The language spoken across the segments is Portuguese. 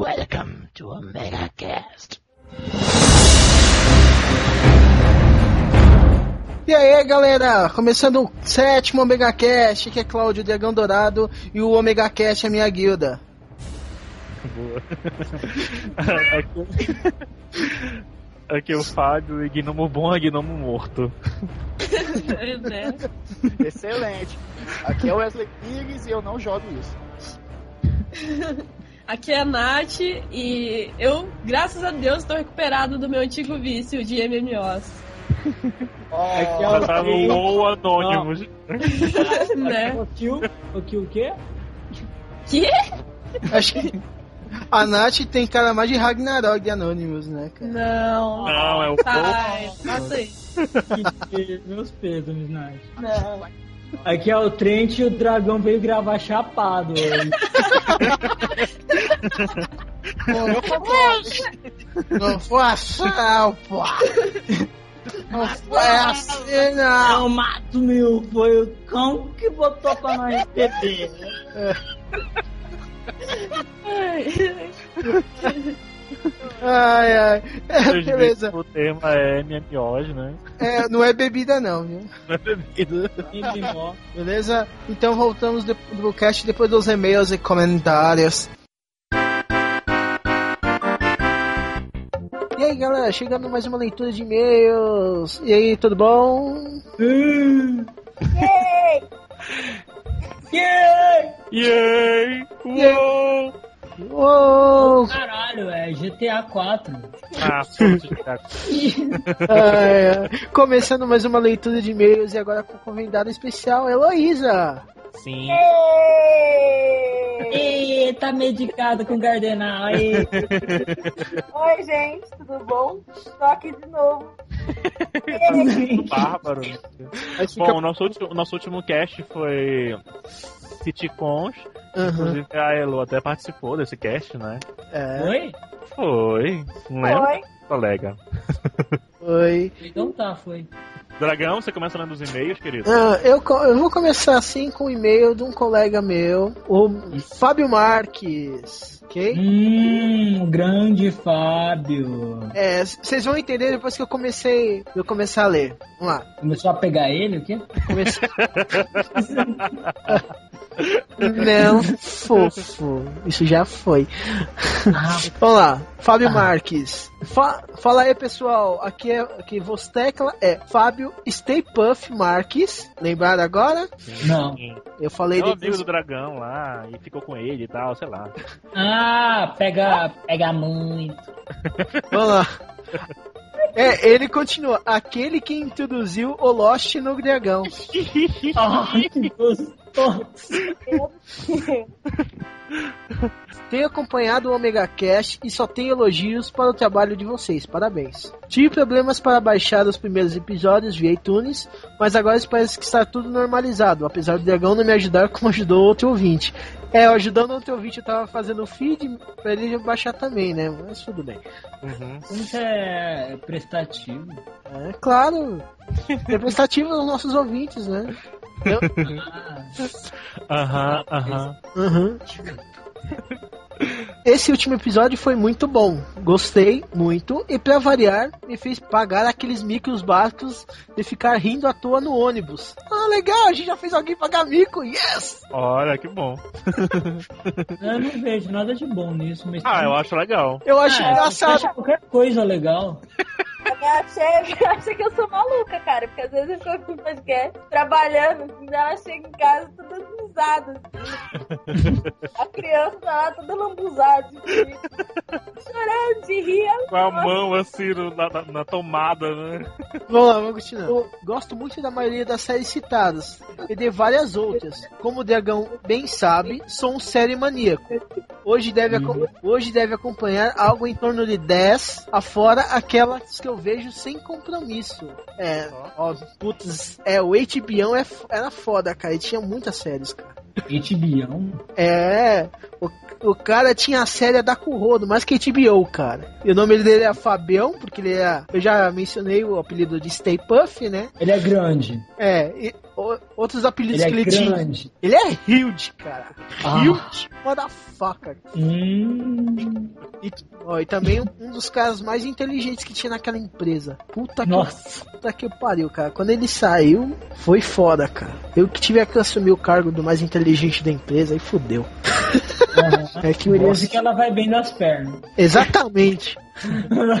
Welcome to Omega Cast. E aí, galera, começando o sétimo Omega Cast, que é Cláudio Dragão Dourado e o Omega Cast é minha guilda. Boa. aqui, aqui é o Fábio e Gnomo bom é Gnomo morto. Excelente. Aqui é o Wesley Pires e eu não jogo isso. Aqui é a Nath e eu, graças a Deus, estou recuperado do meu antigo vício de MMOs. Aqui é o tá no WoW Anonymous. né? O Kill, o o quê? Que? Acho que a Nath tem cara mais de Ragnarok de Anonymous, né, cara? Não. Não, é o Sai, faça isso. Que- Meus pesos, Nath. Não. Aqui é o Trent e o dragão veio gravar chapado hoje. Não foi assim, não, pô. Não foi assim, não. Não, mato meu, foi o cão que botou pra nós beber. Ai, ai. É, beleza. O tema é MMOs, né? É, não é bebida, não, viu? Não é bebida. MMO. Beleza? Então voltamos do, do cast depois dos e-mails e comentários. E aí galera, chegando mais uma leitura de e-mails. E aí, tudo bom? Hum. Yeah! Yay! Uou! Uou! Caralho, é GTA 4. Ah, ai. Começando mais uma leitura de e-mails e agora com convidada especial, Heloísa. Sim. Ê, tá medicado com Gardenal. Ê. Oi, gente, tudo bom? Tô aqui de novo. Bárbaro. Aí fica- Bom, o nosso último, o nosso último cast foi Citicons. Aham, Inclusive a Elo até participou desse cast, né? é, Oi? Foi. Não lembra, Oi. Colega? foi. Então tá, foi. Dragão, você começa lendo os e-mails, querido? Ah, eu, eu vou começar assim com o e-mail de um colega meu, o Fábio Marques. Ok? Hum, grande Fábio. É, vocês vão entender depois que eu comecei, eu começar a ler. Vamos lá. Começou a pegar ele, o quê? Comecei... Não, fofo. Isso já foi. Vamos lá. Fábio Marques. Fa- fala aí, pessoal. Aqui é aqui voz tecla é Fábio Stay Puff Marques. Lembraram agora? Não. Eu falei É o amigo do dragão lá, e ficou com ele e tal, sei lá. Ah, pega, pega muito. Vamos lá. É, ele continua. Aquele que introduziu o Lost no dragão. Gostoso. Tenho acompanhado o Omega Cash e só tenho elogios para o trabalho de vocês. Parabéns. Tive problemas para baixar os primeiros episódios via iTunes, mas agora parece que está tudo normalizado, apesar do dragão não me ajudar como ajudou outro ouvinte. É, ajudando outro ouvinte, eu tava fazendo o feed pra ele baixar também, né? Mas tudo bem. Uhum. Você é prestativo? É claro. É prestativo aos nossos ouvintes, né? Ah, Aham, aham. Uhum. Esse último episódio foi muito bom. Gostei muito. E pra variar, me fez pagar aqueles micos básicos de ficar rindo à toa no ônibus. Ah, legal, a gente já fez alguém pagar mico. Yes! Olha, que bom. eu não vejo nada de bom nisso, mas. Ah, eu acho legal. Eu acho Ah, engraçado. acha qualquer coisa legal. Eu achei, eu achei que eu sou maluca, cara, porque às vezes eu fico aqui no podcast trabalhando, e ela chega em casa toda risada. Assim. A criança tá lá toda lambuzada, rir. chorando de rir. Com a mão assim no- na, na- tomada, né? Vamos lá, vamos continuar. Eu gosto muito da maioria das séries citadas e de várias outras. Como o Dragão bem sabe, sou um série maníaco. Hoje deve, aco- hoje deve acompanhar algo em torno de 10, afora aquelas que eu vejo sem compromisso. É, ó, putz, é, o HBO é, era foda, cara, e tinha muitas séries, HBO? É, o, o cara tinha a série da Currodo, mais que HBO, cara. E o nome dele é Fabião, porque ele é. Eu já mencionei o apelido de Stay Puff, né? Ele é grande. É, e o- outros apelidos Ele que é ele tinha. grande. Ele é huge, cara. Ah. Huge, motherfucker. Hum. E, ó, e também um, dos caras mais inteligentes que tinha naquela empresa. Puta que, Nossa. puta que pariu, cara. Quando ele saiu, foi foda, cara. Eu que tive que assumir o cargo do mais inteligente da empresa, aí fudeu. É que Por isso bosta. que ela vai bem das pernas. Exatamente.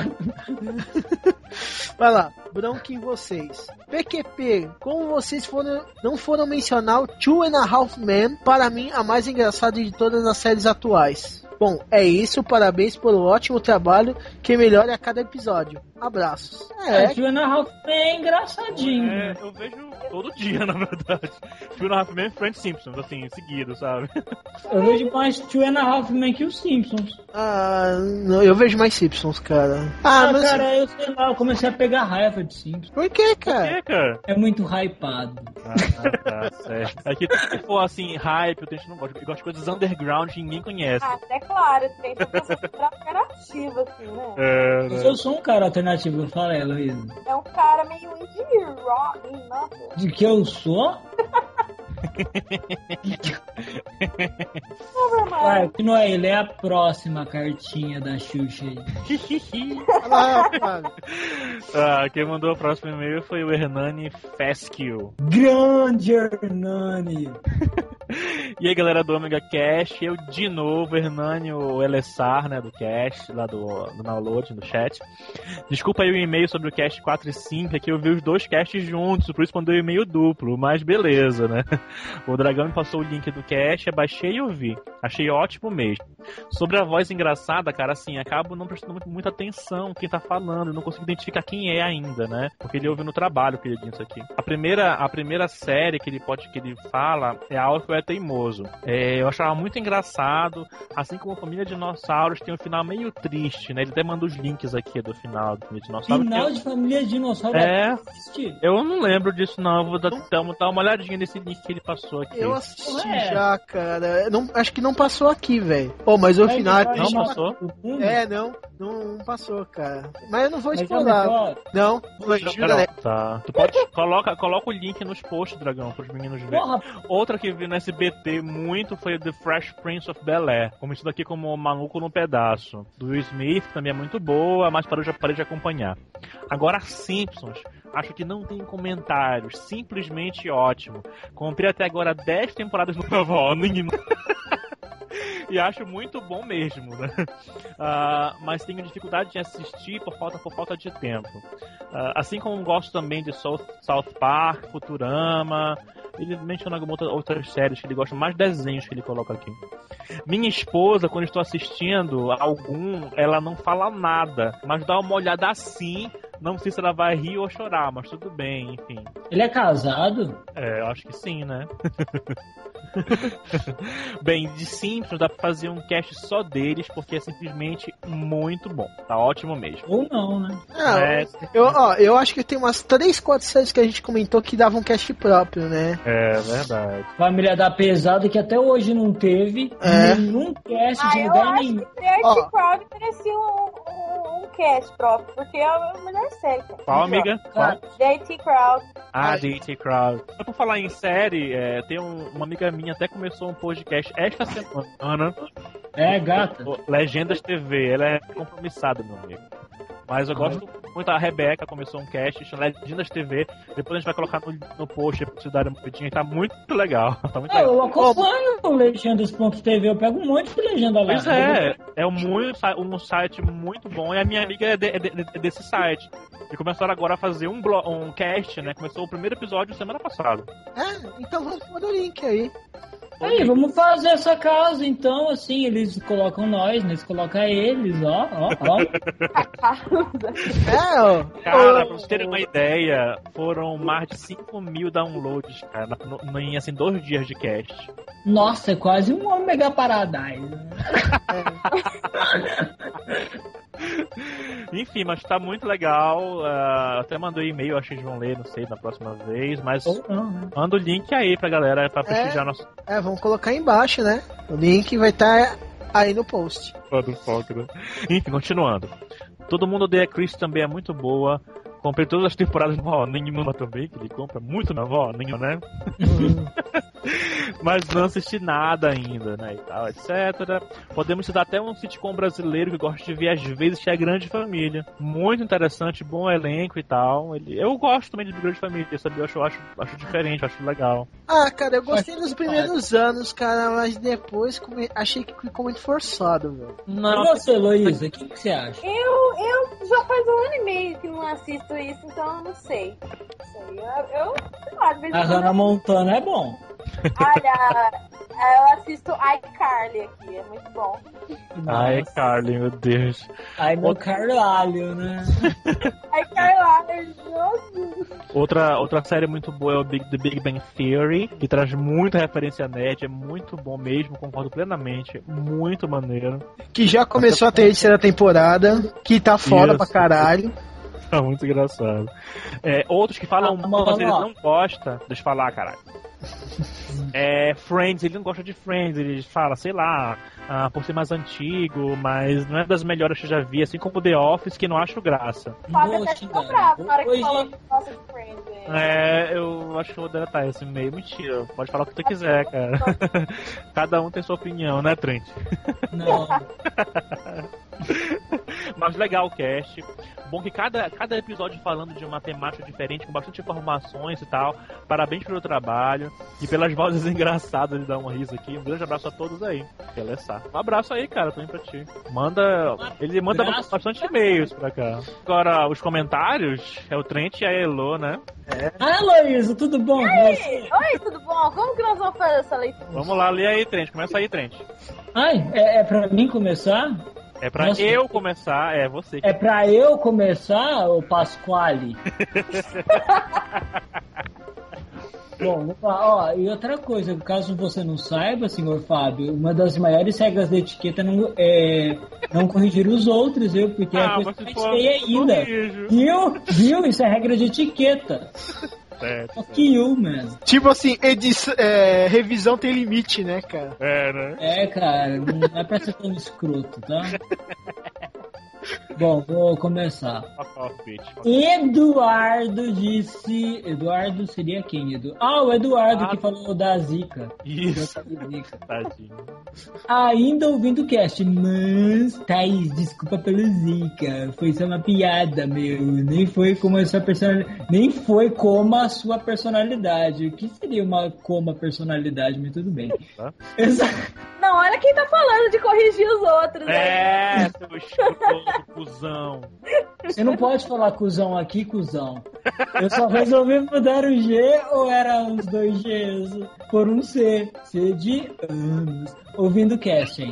Vai lá, bronca em vocês. PQP, como vocês foram, não foram mencionar o Two and a Half Men, para mim a mais engraçada de todas as séries atuais. Bom, é isso, parabéns pelo ótimo trabalho que melhora a cada episódio. Abraços. É, É, Two and a Half Men é engraçadinho. É, eu vejo todo dia, na verdade. Two and a Half Men e Friends Simpsons, assim, seguido, sabe? Eu vejo mais Two and a Half Men que os Simpsons. ah, não, eu vejo mais Simpsons, cara. Ah, Ah, mas cara, eu sei lá, eu comecei a pegar raiva de Simpsons. por que, Por cara? quê, cara? É muito hypado. Ah, tá, certo. Aqui, se for assim, hype, eu não gosto. Eu gosto de coisas underground que ninguém conhece. Ah, é claro, tem que ser alternativa, assim, né? É, né? eu sou um cara alternativo, eu falei, Heloísa. É um cara meio indie rock, nossa. De que eu sou? Vai, que não é ele, é a próxima cartinha da Xuxa aí. Ah, quem mandou o próximo e-mail foi o Hernani Fesquio. Grande Hernani! E aí, galera do Omega Cash, eu de novo, Hernani, o né, do Cash, lá do, do download, do chat. Desculpa aí o e-mail sobre o Cash 4 e 5, é que eu vi os dois casts juntos, por isso mandei o e-mail duplo, mas beleza, né? O Dragão me passou o link do Cash, eu baixei e ouvi. Achei ótimo mesmo. Sobre a voz engraçada, cara, assim, acabo não prestando muita atenção quem tá falando, não consigo identificar quem é ainda, né? Porque ele ouve no trabalho que ele disse aqui. A primeira, a primeira série que ele pode que ele fala é a Alfio é Teimoso. É, eu achava muito engraçado, assim como Família Dinossauros tem um final meio triste, né? Ele até manda os links aqui do final do Família Dinossauro. que Final eu- de Família Dinossauro É, assiste. eu não lembro disso não, vou dar, dar uma- olhadinha nesse link que ele passou aqui. Eu assisti É. já, cara. Não, acho que não passou aqui, velho. Pô, mas o Vai final é Não triste. uma- passou? É, não, não, não passou, cara. Mas eu não vou é explorar. Não, não jura? Tá. Tu pode. coloca, coloca o link nos posts, Dragão, pros meninos verem. Outra que vi no SBT muito foi The Fresh Prince of Bel Air. Conhecido aqui como Maluco no Pedaço. Do Will Smith, que também é muito boa, mas parei de, parei de acompanhar. Agora, Simpsons. Acho que não tem comentários. Simplesmente ótimo. Comprei até agora 10 temporadas no ninguém. E acho muito bom mesmo, né? Ah, mas tenho dificuldade de assistir por falta, por falta de tempo. Ah, assim como gosto também de South, South Park, Futurama. Ele menciona algumas outra- outras séries que ele gosta, mais desenhos que ele coloca aqui. Minha esposa, quando estou assistindo algum, ela não fala nada, mas dá uma olhada assim. Não sei se ela vai rir ou chorar, mas tudo bem, enfim. ele é casado? É, eu acho que sim, né? Bem, de Simpsons dá pra fazer um cast só deles, porque é simplesmente muito bom. Tá ótimo mesmo. Ou não, né? Ah, É, eu, ó, eu acho que tem umas 3, 4 séries que a gente comentou que davam cast próprio, né? é verdade. Família da Pesada, que até hoje não teve É. nenhum cast Ah, de eu lugar acho nenhum. que Dirty Ó. Crowd merecia um, um, um cast próprio, porque é a melhor série. Qual, amiga? Qual? Dirty Crowd. Ah. DT Crowd. Só por falar em série, é, tem um- uma amiga minha até começou um podcast esta semana. É, gata. Legendas TV. Ela é compromissada, meu amigo. Mas eu gosto muito. A Rebeca começou um cast, chama Legendas TV. Depois a gente vai colocar no, no post pra vocês darem uma pedinha. Tá muito legal. Tá muito Ah, legal. eu acompanho o Legendas.tv, eu pego um monte de legenda lá. Pois é, é um, muito, um site muito bom e a minha amiga é, de- é de- é desse site. E começaram agora a fazer um, blo- um cast, né? Começou o primeiro episódio semana passada. É, então vamos pôr o link aí. Aí, vamos fazer essa casa, então, assim, eles colocam nós, nós colocam eles, ó, ó, ó. É, ó. Cara, pra vocês terem uma ideia, foram mais de 5 mil downloads, cara, no, no- em assim, dois dias de cast. Nossa, é quase um Omega Paradise. Enfim, mas tá muito legal. ah, até mandei e-mail, acho que eles vão ler, não sei, na próxima vez. Mas Ou não, né? manda o link aí pra galera pra prestigiar nosso É, vamos colocar aí embaixo, né? O link vai estar aí no post. né? Enfim, continuando. Todo mundo odeia Chris também é muito boa. Comprei todas as temporadas no Raw, nenhuma também, que ele compra muito na Raw, nenhuma, né? Mas não assisti nada ainda, né, e tal, etc. Podemos citar até um sitcom brasileiro que gosto de ver às vezes, que é Grande Família. Muito interessante, bom elenco e tal. Ele, eu gosto também de Grande Família, sabe? Eu acho, acho, acho diferente, acho legal. Ah, cara, eu gostei nos primeiros anos, cara, mas depois come- achei que ficou muito forçado, velho. E Não, você, Heloísa, o que, que você acha? Eu, eu já faz um ano e meio que não assisto isso, então eu não sei. Não sei. Eu, eu sei lá, de vez A Hannah Montana é bom. Olha, eu assisto iCarly aqui, é muito bom. Ai. Carly, meu Deus. Ai, meu caralho, né? iCarly, nossa. Outra, outra série muito boa é o Big, The Big Bang Theory, que traz muita referência net, é muito bom mesmo, concordo plenamente, muito maneiro. Que já começou a terceira temporada, que tá foda Isso. pra caralho. Tá muito engraçado. É, outros que falam Ah, muito, mas ele não gosta. Deixa eu falar, caralho. É, Friends, ele não gosta de Friends, ele fala, sei lá, ah, por ser mais antigo, mas não é das melhores que eu já vi, assim como The Office, que não acho graça. Até na hora que Hoje- falou que gosta de Friends. É, eu acho que eu vou deletar esse meio. Mentira, pode falar o que tu quiser, cara. Cada um tem sua opinião, né, Trent? Não. Mas legal o cast. Bom que cada, cada episódio falando de uma temática diferente, com bastante informações e tal. Parabéns pelo trabalho e pelas vozes engraçadas de dar uma risa aqui. Um grande abraço a todos aí. Beleza. Um abraço aí, cara, também pra ti. Manda. Ele manda abraço. bastante e-mails pra cá. Agora, os comentários é o Trent e a Elo, né? Ah, Heloísa, tudo bom? Oi, tudo bom? Como que nós vamos fazer essa leitura? Vamos lá, lê aí, Trent. Começa aí, Trent. Ai, é, é pra mim começar? É pra Nossa. eu começar, é você. É pra eu começar, ô Pasquale? Bom. Ó, e outra coisa, caso você não saiba, senhor Fábio, uma das maiores regras da etiqueta é não, é não corrigir os outros, viu? Porque é a Ah, coisa mais feia eu ainda. corrijo. Viu? Viu? Isso é regra de etiqueta. Certo. Fuck you, man. Tipo assim, edição, é, revisão tem limite, né, cara? É, né? É, cara, não é pra ser tão escroto, tá? Bom, vou começar. Bitch. Eduardo disse. Eduardo seria quem, Edu? Ah, o Eduardo Ah. que falou da Zika. Isso, Da Zika. tadinho. Ainda ouvindo o cast, mas, Thaís, desculpa pelo Zika. Foi só uma piada, meu. Nem foi como a sua personalidade. Nem foi como a sua personalidade. O que seria uma como a personalidade? Mas tudo bem. Tá. Exato. Não, olha quem tá falando de corrigir os outros. né? É, seu escroto, cuzão. Você não pode falar cuzão aqui, cuzão. Eu só resolvi mudar o G ou era uns dois Gs por um C. C de anos. Ouvindo o cast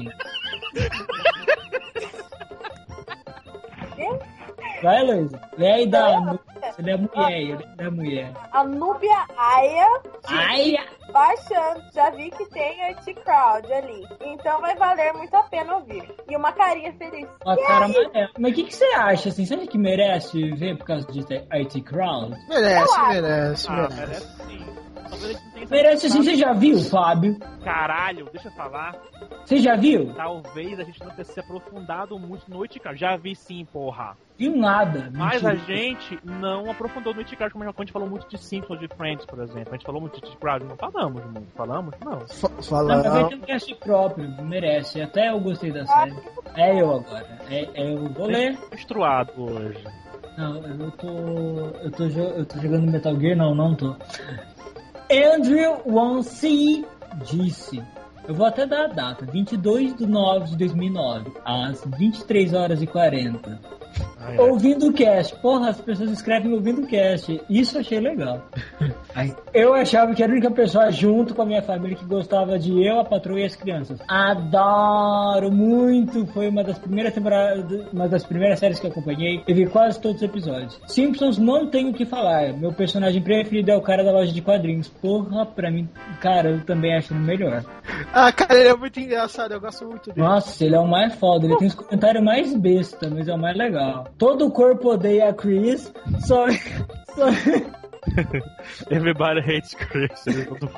Vai, Luísa. Lê aí da Anu. Ele é mulher, ele é mulher. A Núbia Aya Ai, baixando. Já vi que tem anti-crowd ali. Então vai valer muito a pena ouvir. E uma carinha feliz. uma cara amarela. Mas o que, que você acha, assim? Você acha que merece ver por causa de IT Crowd? Merece, Eu acho. merece, Ah, merece. merece sim. Merece assim, você já viu, Fábio? Caralho, deixa eu falar. Você já viu? Talvez a gente não tenha se aprofundado muito no Itikard. Já vi sim, porra. Viu nada. Mas a gente não aprofundou no Itikard como a gente falou muito de Simpsons, de Friends, por exemplo. A gente falou muito de Itikard. Não falamos muito. Falamos? Não. Fa- Não, mas Fala. ele tem um cast próprio, merece. Até eu gostei da série. É eu agora. É, é eu vou ler. Menstruado hoje. Não, eu tô. Eu tô, jo- eu tô jogando Metal Gear? Não, não tô. Andrew Wansi disse. Eu vou até dar a data, 22 de 9 de 2009, às 23 horas e 40. Ai. Ouvindo o cast. Porra, as pessoas escrevem ouvindo o cast. Isso eu achei legal. Ai, Eu achava que era a única pessoa junto com a minha família que gostava de eu, a patroa e as crianças. Adoro muito. Foi uma das primeiras temporadas, uma das primeiras séries que eu acompanhei. Eu vi quase todos os episódios. Simpsons não tenho o que falar. Meu personagem preferido é o cara da loja de quadrinhos. Porra, pra mim, cara, eu também acho ele melhor. Ah, cara, ele é muito engraçado, eu gosto muito dele. Nossa, ele é o mais foda. Ele tem os comentários mais besta, mas é o mais legal. Todo o corpo odeia a Chris, só. só... Everybody hates Chris. Ele é todo.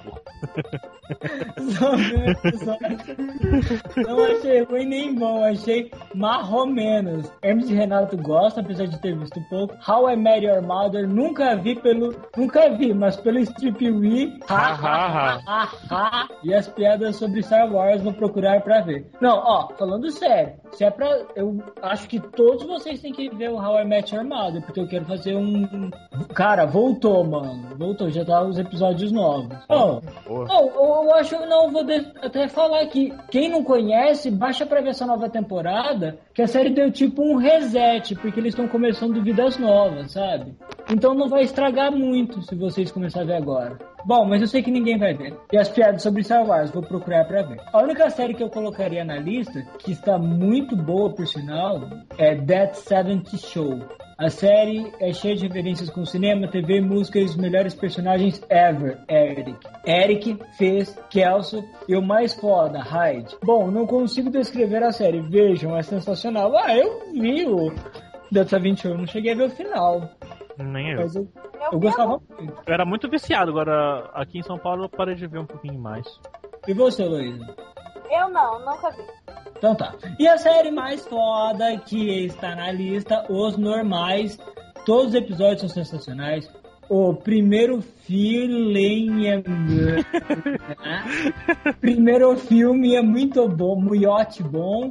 Não achei ruim nem bom, achei marromenos. Hermes e Renato gosta, apesar de ter visto pouco. How I Met Your Mother, nunca vi pelo. Nunca vi, mas pelo Strip Wii. Ha, ha, ha, ha, ha. E as piadas sobre Star Wars vou procurar pra ver. Não, ó, falando sério, se é pra. Eu acho que todos vocês têm que ver o How I Met Your Mother, porque eu quero fazer um. Cara, voltou, mano. Voltou, já tá os episódios novos. Ó, Boa. Oh, eu acho, não, vou de- até falar que quem não conhece, baixa pra ver essa nova temporada, que a série deu tipo um reset, porque eles estão começando vidas novas, sabe? Então não vai estragar muito se vocês começarem a ver agora. Bom, mas eu sei que ninguém vai ver. E as piadas sobre Star Wars, vou procurar pra ver. A única série que eu colocaria na lista, que está muito boa por sinal, é That 70 Show. A série é cheia de referências com cinema, TV, música e os melhores personagens ever, Eric. Eric fez Kelso e o mais foda, Hyde. Bom, não consigo descrever a série. Vejam, é sensacional. Ah, eu vi o Delta 21, não cheguei a ver o final. Nem eu. Mas eu, Eu, eu gostava muito. Eu era muito viciado, agora aqui em São Paulo eu parei de ver um pouquinho mais. E você, Luísa? Eu não, nunca vi. Então tá. E a série mais foda que está na lista, Os Normais. Todos os episódios são sensacionais. O primeiro filme é... primeiro filme é muito bom, muito bom.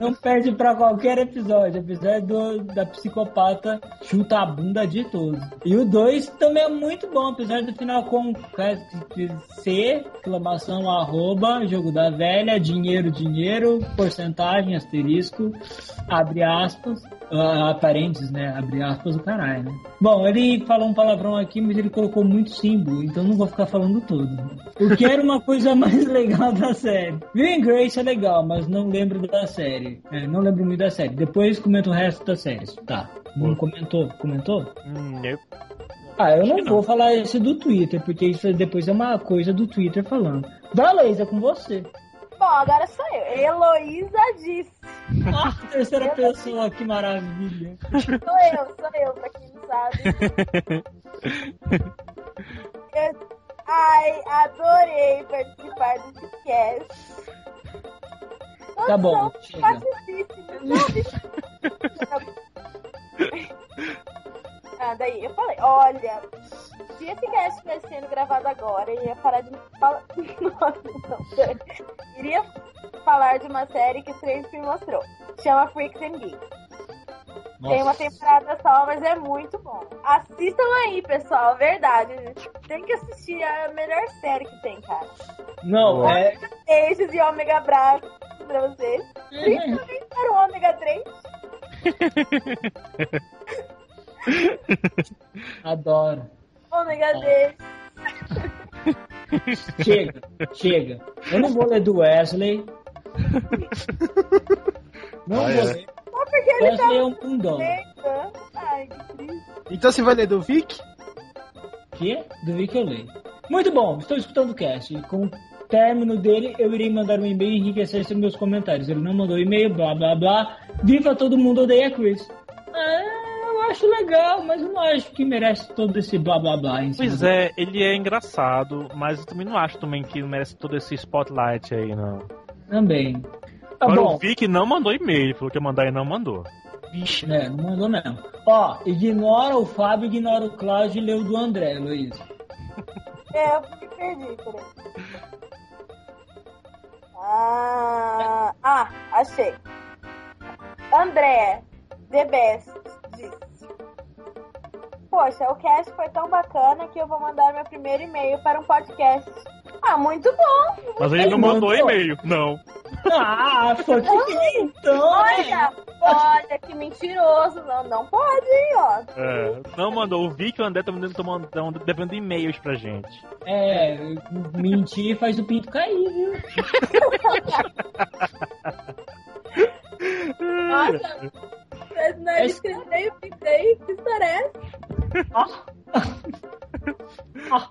Não perde pra qualquer episódio, apesar do, da psicopata chuta a bunda de todos. E o 2 também é muito bom, apesar do final com C, exclamação, arroba, jogo da velha, dinheiro, dinheiro, porcentagem, asterisco, abre aspas, ah, parênteses, né? Abre aspas o caralho, né? Bom, ele falou um palavrão aqui, mas ele colocou muito símbolo, então não vou ficar falando todo. O que era uma coisa mais legal da série. Will and Grace é legal, mas não lembro da série. É, não lembro muito da série. Depois comento o resto das séries. Tá. Não comentou? Comentou? Hum, eu... Ah, eu não não. vou falar isso do Twitter, porque isso depois é uma coisa do Twitter falando. Laís, é com você. Bom, agora sou eu. Heloísa disse. Ah, terceira pessoa, que maravilha. Sou eu, sou eu, pra quem não sabe. Eu- Ai, adorei participar do podcast. Todos Tá bom, chega. Não, Ah, eu falei, olha, se esse cast estivesse sendo gravado agora, eu ia parar de falar. Nossa, não. Iria falar de uma série que o Stranger me mostrou. Chama Freaks and Geeks. Tem uma temporada só, mas é muito bom. Assistam aí, pessoal, verdade. Tem que assistir é a melhor série que tem, cara. Não, é. Beijos e ômega abraços pra vocês. Principalmente para o ômega 3. Adoro. Ômega 10. Chega, chega. Eu não vou ler do Wesley. Não Ah, vou é. ler. Só porque ele tá Wesley é um pundão. lendo. Ai, que triste. Então você vai ler do Vic? Que? Do que eu leio. Muito bom, estou escutando o cast. E Com o término dele, eu irei mandar um e-mail e enriquecer seus meus comentários. Ele não mandou e-mail, blá blá blá. Viva todo mundo odeia Chris. Eu acho legal, mas eu não acho que merece todo esse blá blá blá. Em cima Pois é, ele é engraçado, mas eu também não acho também que merece todo esse spotlight aí, não. Também. Tá Agora bom. o Vic não mandou e-mail, falou que ia mandar e não mandou. Vixe. É, não mandou mesmo. Ó, ignora o Fábio, ignora o Cláudio e o do André, Luiz. É, eu me perdi, peraí. Ah, ah, achei. André, The Best. Poxa, o cast foi tão bacana que eu vou mandar meu primeiro e-mail para um podcast. Ah, muito bom! Mas ele não mandou e-mail, não. Ah, foi que então. Olha, olha que mentiroso. Não, não pode, hein, ó. É, não mandou. O Vic e o André estão mandando, devendo e-mails pra gente. É, mentir faz o pinto cair, viu? Nossa, não o pintei, que? Ah.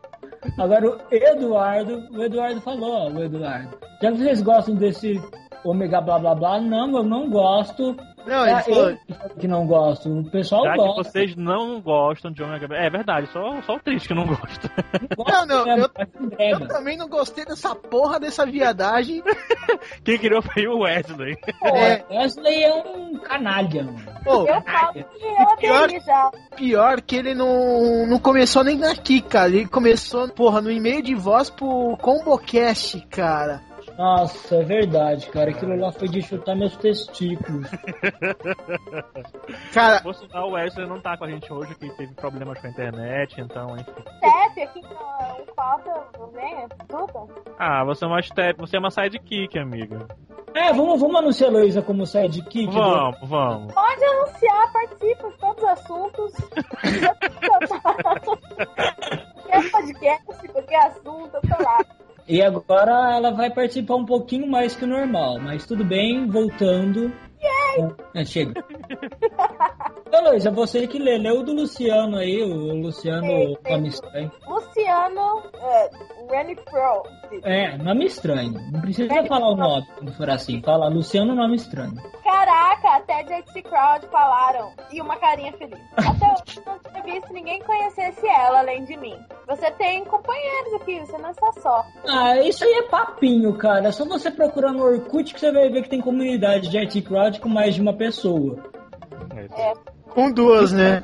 Agora o Eduardo, o Eduardo falou, ó, o Eduardo. Já que vocês gostam desse ômega blá blá blá. Não, eu não gosto. Não, É, ele falou. eu que não gosto. O pessoal Já que gosta. vocês não gostam de Omega É verdade, só, só o triste que não gosta. Não, não, É, eu- Eu também não gostei dessa porra dessa viadagem. Quem criou foi o Wesley. É, Wesley é um canalha, mano. pô, Eu falo que eu Pior- aderi já. pior que ele não, não começou nem aqui, cara. Ele começou, porra, no e-mail de voz pro Combocast, cara. Nossa, é verdade, cara. Aquilo lá foi de chutar meus testículos. Cara, Por sinal, o Wesley não tá com a gente hoje, que teve problemas com a internet, então, enfim. Step aqui no falta, não vem? Tudo? Ah, você é uma step, você é uma sidekick, amiga. É, vamos, vamos anunciar a Heloísa como sidekick. Vamos, vamos. Pode anunciar, participa de todos os assuntos. Qualquer podcast, qualquer assunto, eu tô lá. E agora ela vai participar um pouquinho mais que o normal, mas tudo bem, voltando. É, chega. Heloísa, você que lê, leu do Luciano aí, o Luciano Sim. Luciano é, Renifro. É, nome estranho. Não precisa falar o nome quando for assim. Fala Luciano, nome estranho. Caraca, até JC Crowd falaram. E uma carinha feliz. Até hoje não tinha visto ninguém conhecesse ela além de mim. Você tem companheiros aqui, você não está só. Ah, isso aí é papinho, cara. É só você procurar no Orkut que você vai ver que tem comunidade de IT Crowd com mais de uma pessoa. Com duas, né?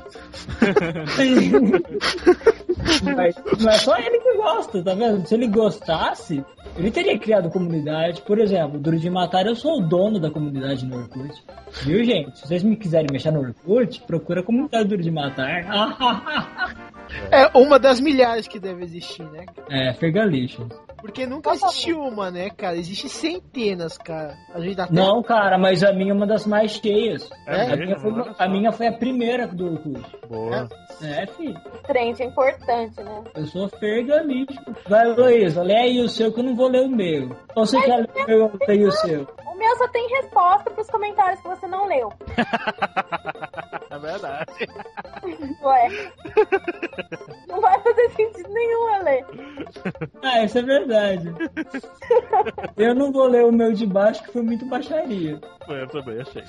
Mas não é só ele que gosta, tá vendo? Se ele gostasse, ele teria criado comunidade. Por exemplo, Duro de Matar, eu sou o dono da comunidade no Orkut. Viu, gente? Se vocês me quiserem mexer no Orkut, procura a comunidade Duro de Matar. É uma das milhares que deve existir, né? é, Fergalicious. Porque nunca existiu uma, né, cara? Existem centenas, cara. A gente até... Não, cara, mas a minha é uma das mais cheias. É a, minha foi, a minha foi a primeira do Orkut. Boa. É, filho. Trend é importante, né? Eu sou fergalístico. Vai, Luísa, lê aí o seu que eu não vou ler o meu. Ou você quer ler o meu eu leio o seu? O meu só tem resposta pros comentários que você não leu. É verdade. Ué. Não vai fazer sentido nenhum ler. Ah, isso é verdade. Eu não vou ler o meu de baixo, que foi muito baixaria. Foi, eu também achei.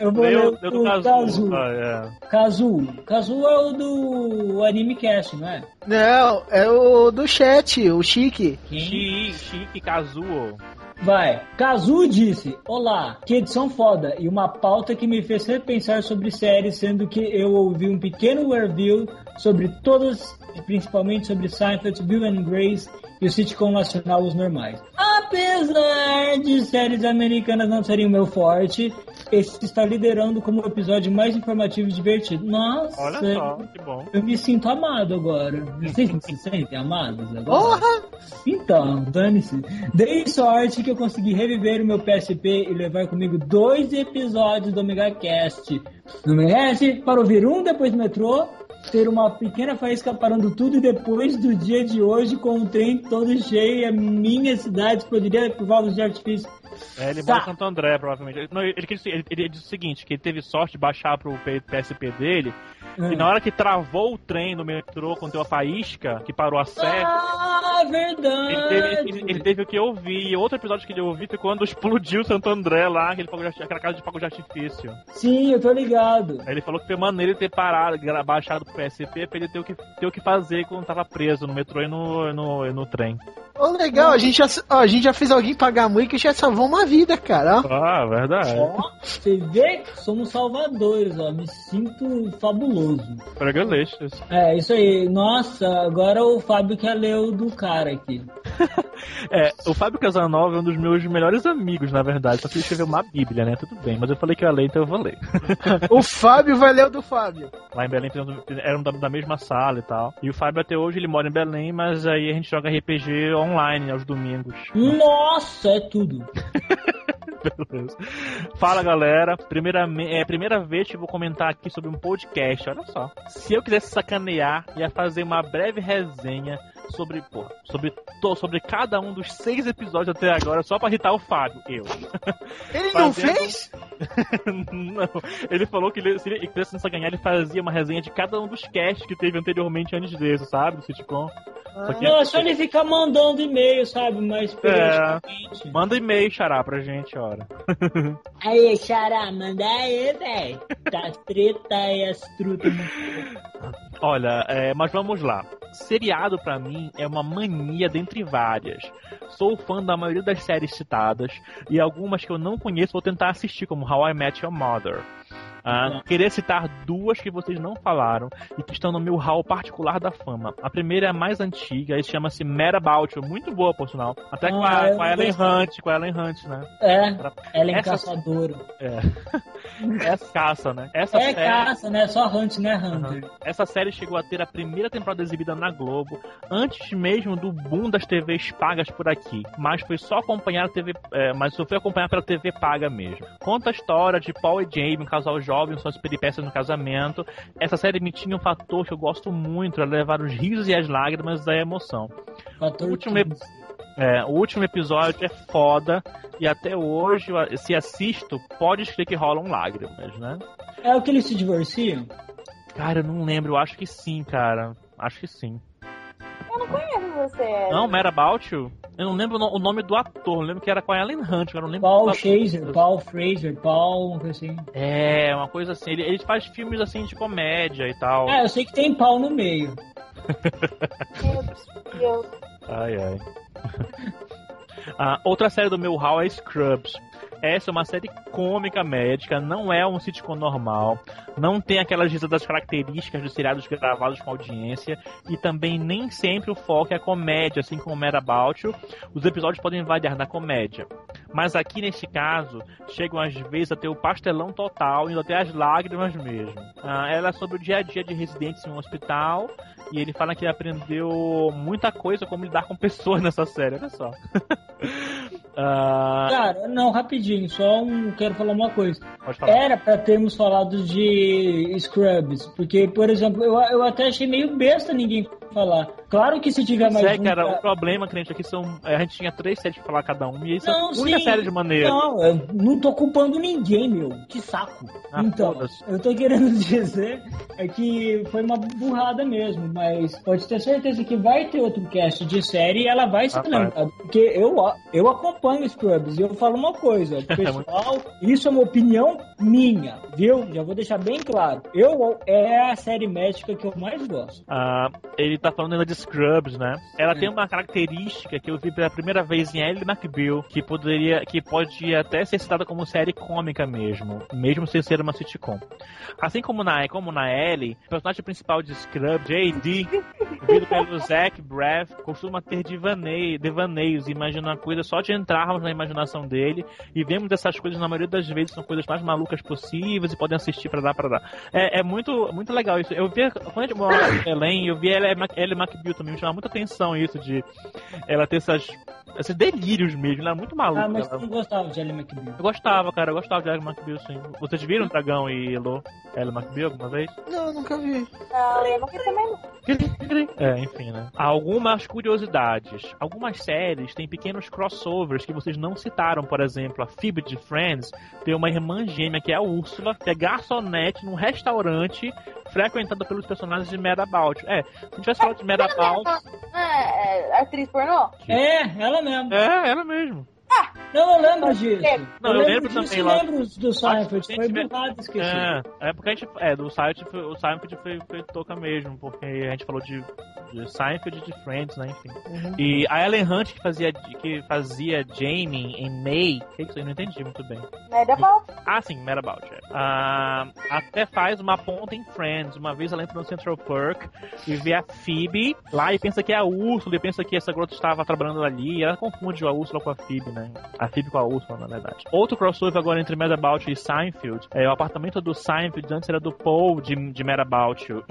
Eu vou ler Deu, o Kazu. Kazu. Ah, é. Kazu. Kazu é o do Anime Cast, não é? Não, é o do chat, o Chique. Chi, Chique Kazuo. Vai. Kazu disse: Olá, que edição foda. E uma pauta que me fez repensar sobre séries, sendo que eu ouvi um pequeno review sobre todas, principalmente sobre Seinfeld, Bill and Grace e o sitcom nacional Os Normais. Apesar de séries americanas não serem o meu forte, esse está liderando como o episódio mais informativo e divertido. Nossa, Olha só, que bom. eu me sinto amado agora. Vocês não se sentem amados agora? Porra! Então, dane-se. Dei sorte que eu consegui reviver o meu PSP e levar comigo dois episódios do Omega Cast. No merece para ouvir um depois do metrô, ter uma pequena faísca parando tudo e depois do dia de hoje com o trem todo cheio e a minha cidade poderia por fogos de artifício. É, ele mora em Santo André, provavelmente. Ele- Não, ele, ele, ele, disse o seguinte, que ele teve sorte de baixar pro PSP dele, Hum. e na hora que travou o trem no metrô, quando deu a faísca, que parou a sé, Ah, verdade. ele teve, ele, ele teve o que ouvir. E outro episódio que ele ouviu foi quando explodiu Santo André lá, aquele fogo de aquela casa de fogo de artifício. Sim, eu tô ligado. Aí ele falou que foi maneiro ele ter parado, baixado pro PSP pra ele ter o que, ter o que fazer quando tava preso no metrô e no, no, no trem. Ô, legal, a gente, já, ó, a gente já fez alguém pagar muito que já salvou uma vida, cara. ó. Ah, verdade. Ó, você vê que somos salvadores, ó. Me sinto fabuloso. Pregaleixas. É, isso aí. Nossa, agora o Fábio quer ler o do cara aqui. É, o Fábio Casanova é um dos meus melhores amigos, na verdade. Só que ele escreveu uma bíblia, né? Tudo bem, mas eu falei que eu ia ler, então eu vou ler. O Fábio vai ler o do Fábio. Lá em Belém eram da, da mesma sala e tal. E o Fábio até hoje ele mora em Belém, mas aí a gente joga RPG online aos domingos. Nossa, é tudo. Beleza. Fala galera, primeira, é a primeira vez que vou comentar aqui sobre um podcast. Olha só. Se eu quisesse sacanear, ia fazer uma breve resenha sobre, porra, sobre, to, sobre cada um dos seis episódios até agora, só pra irritar o Fábio, eu. Ele não fez? não, ele falou que ele, se ele precisasse ganhar, ele fazia uma resenha de cada um dos casts que teve anteriormente antes desse, sabe? Do sitcom. Só que- Não, é só ele ficar mandando e-mail, sabe? Mas periodicamente. Manda e-mail, xará, pra gente, ora. Aí, Xará, manda aí, velho. Tá treta aí as trutas. Olha, é, mas vamos lá. Seriado pra mim é uma mania dentre várias. Sou fã da maioria das séries citadas e algumas que eu não conheço vou tentar assistir, como How I Met Your Mother. Ah, queria citar duas que vocês não falaram e que estão no meu hall particular da fama. A primeira é a mais antiga e chama-se About You, muito boa, por sinal. Até com, Ah, a, eu com a Ellen. Hunt, com a Ellen Hunt, né? É, ela é Essa- caçadora. É caça, né? Essa É série- caça, né? Só Hunt, né, Hunter? Essa série chegou a ter a primeira temporada exibida na Globo, antes mesmo do boom das TVs pagas por aqui. Mas foi só acompanhar a TV, é, mas só foi acompanhar pela TV paga mesmo. Conta a história de Paul e Jamie, um casal jovem, suas peripécias no casamento. Essa série me tinha um fator que eu gosto muito, é levar os risos e as lágrimas da emoção. Fator O último, 15. ep- é, o último episódio é foda e até hoje, se assisto, pode escrever que rolam lágrimas, né? É o que eles se divorciam? Cara, eu não lembro, eu acho que sim, cara. Acho que sim. Eu não conheço você. Não, Mad About You? Eu não lembro o no- o nome do ator, eu lembro que era com a Ellen Hunt, eu não lembro Paul. Shazer, Paul Fraser, Paul, uma coisa assim. É, uma coisa assim, ele, ele faz filmes assim de comédia e tal. É, eu sei que tem pau no meio. Meu Deus. Ai, ai. Ah, outra série do meu hall é Scrubs. Essa é uma série cômica médica, não é um sitcom normal, não tem aquelas risadas características dos seriados gravados com audiência e também nem sempre o foco é a comédia, assim como Mad About. Os episódios podem variar na comédia. Mas aqui neste caso, chegam às vezes a ter o pastelão total, indo até as lágrimas mesmo. Ah, ela é sobre o dia a dia de residentes em um hospital e ele fala que aprendeu muita coisa como lidar com pessoas nessa série, olha só. Ah, Cara, não, rapidinho, só um, quero falar uma coisa. Era pra termos falado de Scrubs, porque, por exemplo, eu, eu até achei meio besta ninguém falar. Claro que se tiver mais é, um cara, pra- o problema, cliente, aqui são. A gente tinha três séries pra falar cada um, e isso Não, é sim. série de maneira. Não, eu não tô culpando ninguém, meu. Que saco. Ah, então, foda-se. eu tô querendo dizer é que foi uma burrada mesmo, mas pode ter certeza que vai ter outro cast de série e ela vai ser Ah, lembrada. Porque eu, eu acompanho Scrubs e eu falo uma coisa, pessoal, isso é uma opinião minha, viu? Já vou deixar bem claro. Eu é a série médica que eu mais gosto. Ah, ele tá falando ainda de Scrubs, né? Ela tem uma característica que eu vi pela primeira vez em Ellie McBeal, que poderia, que pode até ser citada como série cômica mesmo, mesmo sem ser uma sitcom. Assim como na, como na Ellie, o personagem principal de Scrubs, J.D., vivido pelo Zach Braff, costuma ter devaneio, devaneios, imagina coisa só de entrarmos na imaginação dele e vemos essas coisas na maioria das vezes são coisas mais malucas possíveis e podem assistir pra dar pra dar. É, é muito, muito legal isso. Eu vi quando a gente morava em Belém, eu vi ela Ellie McBeal também, me chamava muita atenção isso de ela ter essas esses delírios mesmo, ela era muito maluca. Ah, mas ela- tu não gostava de Ellie McBeal. Eu gostava, cara, eu gostava de Ellie McBeal, sim. Vocês viram Dragão e Elo? Ellie McBeal alguma vez? Não, nunca vi. Não, eu vi também não. É, enfim, né? Algumas curiosidades. Algumas séries têm pequenos crossovers que vocês não citaram, por exemplo, a Phoebe de Friends tem uma irmã gêmea que é a Úrsula, que é garçonete num restaurante frequentado pelos personagens de Mad About. É, se a gente tivesse falado de Mad About... É, é, atriz pornô? É, ela É, ela mesmo. Não, eu lembro disso. Não, eu lembro disso também lá. lembro do Seinfeld. se Foi burrado esquecer. É, é porque a gente. É, do Seinfeld, foi- o Seinfeld foi, foi toca mesmo, porque a gente falou de, de Seinfeld e de Friends, né? Enfim. E a Ellen Hunt que fazia, que fazia Jamie em May, que isso aí eu não entendi muito bem. Mad About. Ah, sim, Mad About It. Ah, até faz uma ponta em Friends. Uma vez ela entra no Central Park e vê a Phoebe lá e pensa que é a Úrsula e pensa que essa garota estava trabalhando ali. E ela confunde a Úrsula com a Phoebe, né? A Phoebe com a Úrsula, na verdade. Outro crossover agora entre Mad About You e Seinfeld. É, o apartamento do Seinfeld antes era do Paul de, de Mad About You.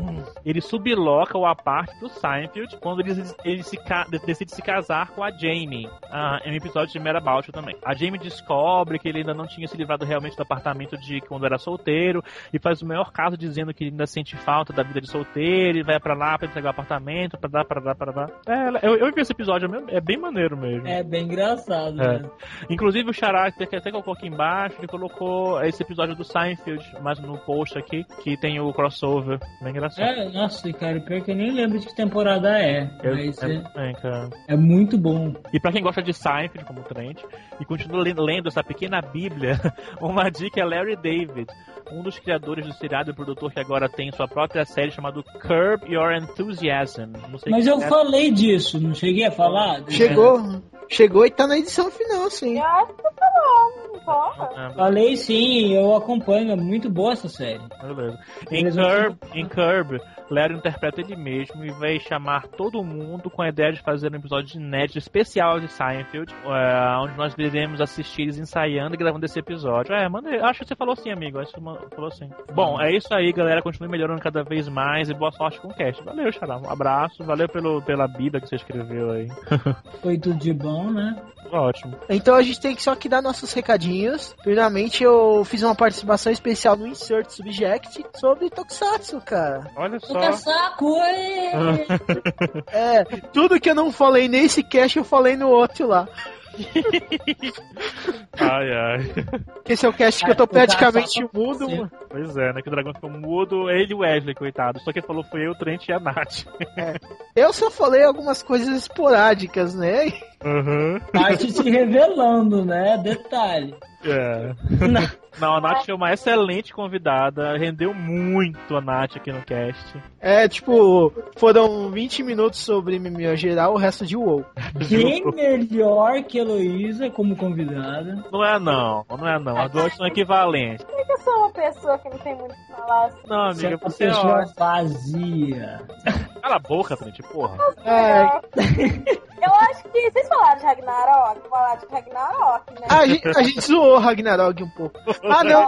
Ele subloca o aparte do Seinfeld, quando ele, ele se decide se casar com a Jamie. Ah, é um episódio de Mera About também. A Jamie descobre que ele ainda não tinha se livrado realmente do apartamento de quando era solteiro e faz o maior caso dizendo que ele ainda sente falta da vida de solteiro e vai pra lá pra entregar o apartamento, pra dar, pra dar, pra dar. É, eu, eu vi esse episódio, é é bem maneiro mesmo. É bem engraçado, É. né? Inclusive o Xará, que até colocou aqui embaixo, ele colocou esse episódio do Seinfeld, mais no post aqui, que tem o crossover. Bem engraçado. É, nossa, cara, pior que eu nem lembro de que temporada é. Eu- Mas é, é, é, cara. é muito bom. E pra quem gosta de Seinfeld, como o Trent, e continua le- lendo essa pequena bíblia, uma dica é Larry David, um dos criadores do seriado e produtor que agora tem sua própria série chamada Curb Your Enthusiasm. Não sei Mas eu é- falei disso, não cheguei a falar? Chegou, chegou e tá na edição final, sim. Eu acho que você falou, porra. É, Falei sim, eu acompanho, é muito boa essa série. Beleza. Em Curb, em Curb, Larry interpreta ele mesmo e vai chamar todo mundo com a ideia de fazer um episódio inédito especial de Seinfeld, é, onde nós iremos assistir eles ensaiando e gravando esse episódio. É, mano, acho que você falou sim, amigo. Acho que falou sim. Bom, é isso aí, galera. Continue melhorando cada vez mais e boa sorte com o cast. Valeu, Xará. Um abraço. Valeu pelo, pela bíblia que você escreveu aí. Foi tudo de bom, né? Ótimo. Então a gente tem que só que dar nossos recadinhos. Primeiramente, eu fiz uma participação especial no Insert Subject sobre Tokusatsu, cara. Olha só. Ê! É, tudo que eu não falei nesse cast eu falei no outro lá. Ai, ai. Esse é o cast que eu tô praticamente mudo. mano. Pois é, né? Que o dragão ficou mudo. Ele e o Wesley, coitado. Só quem falou foi eu, o Trent e a Nath. Eu só falei algumas coisas esporádicas, né? Uhum. Parte se revelando, né? Detalhe. É. Não. Não, a Nath foi uma excelente convidada. Rendeu muito a Nath aqui no cast. É, tipo, foram 20 minutos sobre MMO geral, o resto de WoW. Quem melhor que Heloísa como convidada? Não é não, não é não. As duas são equivalentes. Por que eu sou uma pessoa que não tem muito o que falar assim? Não, Você é amiga, uma você é pessoa ótima. vazia. Cala a boca, Trent, porra. É, Eu acho que vocês falaram de Ragnarok, falaram de Ragnarok, né? a, gente, a gente zoou Ragnarok um pouco. Ah, não,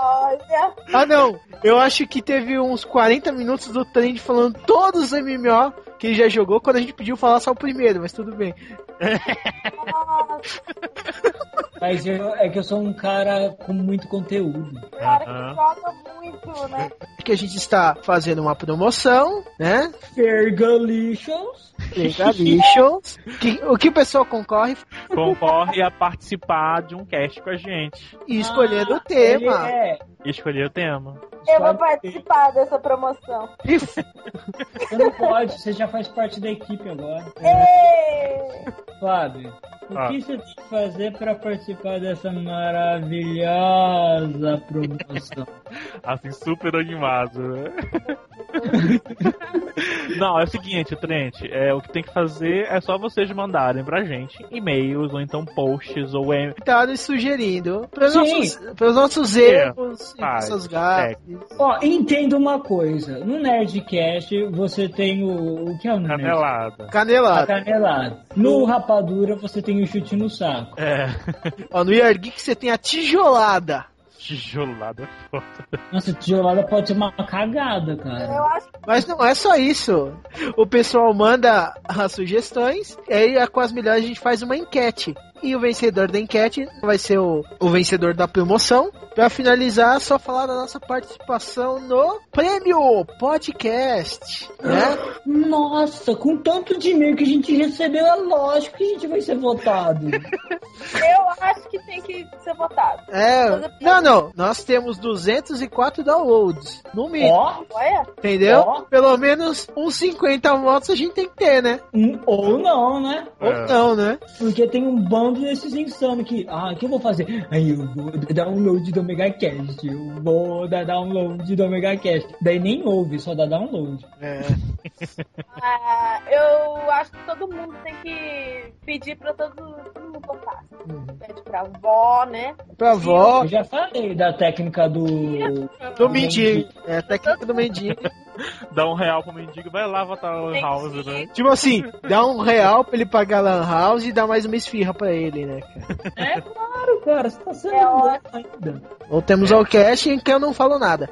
ah, não. Eu acho que teve uns 40 minutos do trend falando todos os MMO que ele já jogou quando a gente pediu falar só o primeiro, mas tudo bem. Mas eu- é que eu sou um cara com muito conteúdo. cara que joga muito, né? Que a gente está fazendo uma promoção, né? Fergalicious. Legalitions. que, o que o pessoal concorre Concorre a participar de um cast com a gente. e escolhendo o Ele tema. é. Escolher o tema. Eu vou participar dessa promoção. E Você não pode, você já faz parte da equipe agora. Ê! Fábio, o Ah. que você tem que fazer para participar dessa maravilhosa promoção? Assim, super animado, né? Não, é o seguinte, Trent, é, o que tem que fazer é só vocês mandarem pra gente e-mails, ou então posts, ou em... comentários sugerindo para os Sim. nossos, pros nossos erros e faz, nossas gafes. Ó, entenda uma coisa. No Nerdcast você tem o. O que é o canelada. Canelada. canelada. No Rapadura você tem o chute no saco. É, Ó, no Year Geek você tem a tijolada. tijolada é foda. Nossa, tijolada pode ser uma cagada, cara. Eu acho que Mas não é só isso. O pessoal manda as sugestões, e aí com as melhores a gente faz uma enquete. E o vencedor da enquete vai ser o, o vencedor da promoção. Pra finalizar, só falar da nossa participação no Prêmio Podcast. Né? Nossa, com tanto de e-mail que a gente recebeu, é lógico que a gente vai ser votado. eu acho que tem que ser votado. É. Não, não. Nós temos 204 downloads. No mínimo. Ó, Entendeu? ó. Pelo menos uns 50 votos a gente tem que ter, né? um- ou não, né? Ou É. não, né? Porque tem um bando desses insanos que, ah, o que eu vou fazer? Aí eu vou dar download do Omega Cast, eu vou dar download do Omega Cast. Daí nem ouve, só dá download. É. ah, eu acho que todo mundo tem que pedir pra todo, todo mundo votar. Pede pra avó, né? Pra avó, Eu já falei da técnica do. do mendigo. É a técnica do mendigo. Dá um real pro mendigo, vai lá votar o Tem house, né? Tipo assim, dá um real pra ele pagar lan house e dá mais uma esfirra pra ele, né? cara? É claro, cara, você tá sendo É ainda. Ou temos o cast em que eu não falo nada.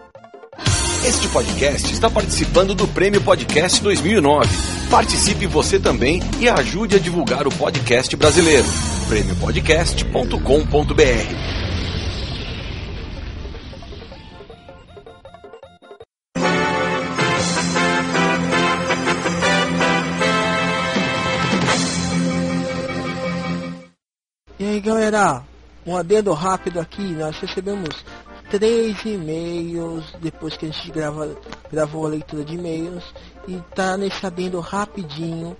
Este podcast está participando do Prêmio Podcast 2009. Participe você também e ajude a divulgar o podcast brasileiro. prêmiopodcast.com.br galera, um adendo rápido aqui, nós recebemos três e-mails depois que a gente grava, gravou a leitura de e-mails e tá nesse adendo rapidinho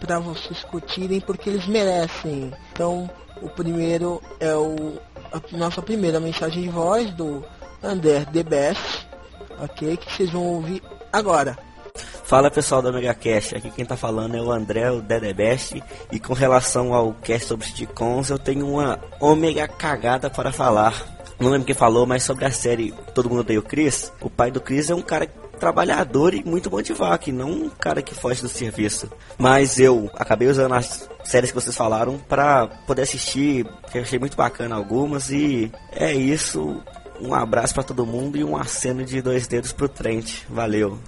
para vocês curtirem porque eles merecem. Então o primeiro é o a nossa primeira mensagem de voz do André The Best, ok? Que vocês vão ouvir agora. Fala pessoal do Omega Cast, aqui quem tá falando é o André, o Dedebest, e com relação ao cast sobre sitcoms, eu tenho uma Omega cagada para falar. Não lembro quem falou, mas sobre a série Todo Mundo Odeia o Chris, o pai do Chris é um cara trabalhador e muito bom de vaca, e não um cara que foge do serviço. Mas eu acabei usando as séries que vocês falaram para poder assistir, que eu achei muito bacana algumas, e é isso. Um abraço para todo mundo e um aceno de dois dedos pro Trent. Valeu.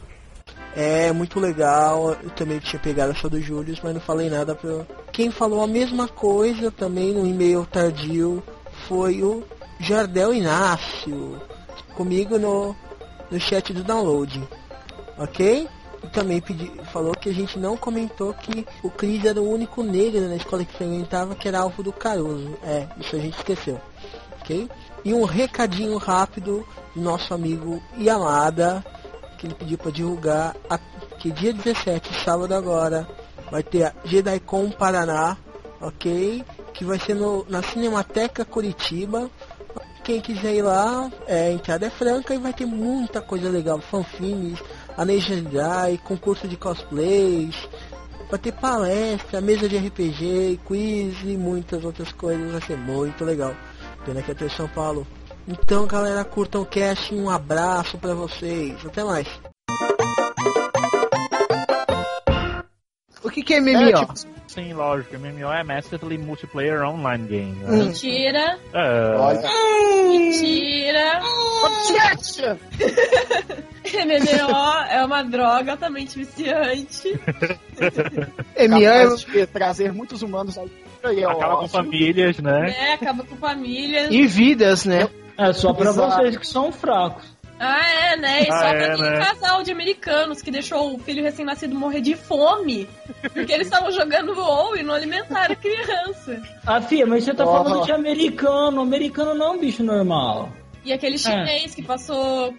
É muito legal. Eu também tinha pegado essa do Júlio, mas não falei nada pra. Quem falou a mesma coisa também no e-mail tardio foi o Jardel Inácio. Comigo no, no chat do download. Ok? E também pedi, falou que a gente não comentou que o Cris era o único negro na escola que frequentava que era alvo do Caruso. É, isso a gente esqueceu. Ok? E um recadinho rápido do nosso amigo Yamada ele pediu para divulgar a, que dia 17, sábado agora, vai ter a JediCon Paraná, ok? Que vai ser no, na Cinemateca Curitiba. Quem quiser ir lá, é, a entrada é franca e vai ter muita coisa legal, fanfilmes, Jedi, concurso de cosplays, vai ter palestra, mesa de RPG, quiz e muitas outras coisas, vai ser muito legal. Pena que é até São Paulo. Então, galera, curtam o cast. Um abraço pra vocês. Até mais. O que, que é MMO? É, tipo, Sim, lógico. MMO é Massively Multiplayer Online Game. Né? Mentira, É, olha. mentira. Objection! MMO é uma droga altamente viciante. MMO é... de trazer muitos humanos aí. é Acaba com ótimo. famílias, né? né? Acaba com família. e vidas, né? É só pra Exato. vocês que são fracos. Ah, é, né? E Ah, só é, pra aquele né? casal de americanos que deixou o filho recém-nascido morrer de fome. Porque eles estavam jogando WoW e não alimentaram a criança. Ah, filha, mas você tá Ó. falando de americano. Americano não é um bicho normal. E aquele chinês que passou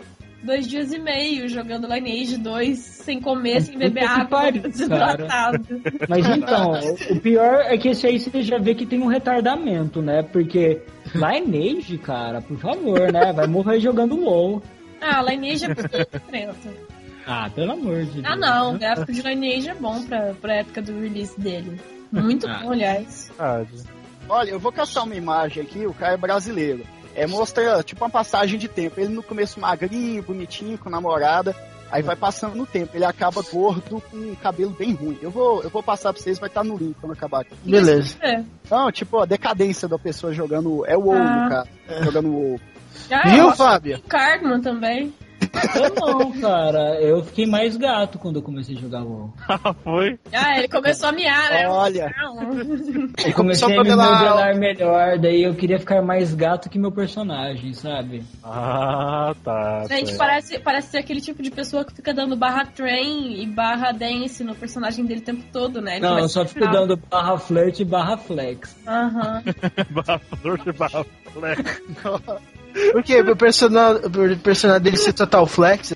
dois dias e meio jogando Lineage 2 sem comer, sem beber água, pariu, desidratado. Mas então, o- o pior é que esse aí você já vê que tem um retardamento, né? Porque Lineage, cara, por favor, né? Vai morrer jogando WoW. Ah, Lineage é muito diferença. Ah, pelo amor de Deus. Ah, não. O né? gráfico de Lineage é bom pra, pra época do release dele. Muito Ah. bom, aliás. Olha, eu vou caçar uma imagem aqui, o cara é brasileiro. É, mostra tipo uma passagem de tempo. Ele no começo magrinho, bonitinho, com namorada. Aí vai passando no tempo, ele acaba gordo com um cabelo bem ruim. Eu vou, eu vou passar pra vocês, vai estar no link quando acabar aqui. Beleza. É. Não, tipo, a decadência da pessoa jogando. É o WoW, Ah. no caso. Jogando WoW. Ah, Viu, eu gosto Fábio? do Cartman também. Eu não, cara. Eu fiquei mais gato quando eu comecei a jogar WoW. Ah, foi? Ah, ele começou a miar, né? Olha, Eu comecei a me modelar- melhor, daí eu queria ficar mais gato que meu personagem, sabe? Ah, tá. A gente certo. parece, parece ser aquele tipo de pessoa que fica dando barra train e barra dance no personagem dele o tempo todo, né? Ele Não, eu só fico ficar- dando barra flirt e barra flex. Aham. Bafador de baflex. Por quê? O personagem, o personagem dele ser total flex.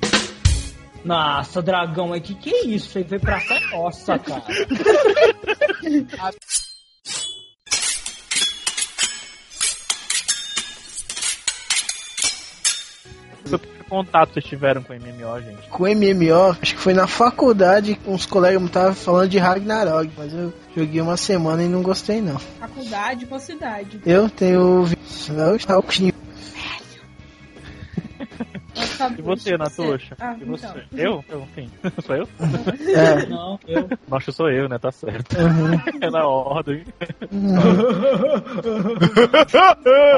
Nossa, dragão, aí que que é isso? Isso aí foi praça nossa, cara. Que contato vocês tiveram com MMO, gente? Com MMO, acho que foi na faculdade que uns colegas me estavam falando de Ragnarok, mas eu joguei uma semana e não gostei não. Faculdade com cidade. Eu tenho. vi- Eu E você, Natuxa? Ah, E você? então. Eu? Eu, sim. Sou eu? É. Não, eu. Nossa, sou eu, né? Tá certo. É na ordem.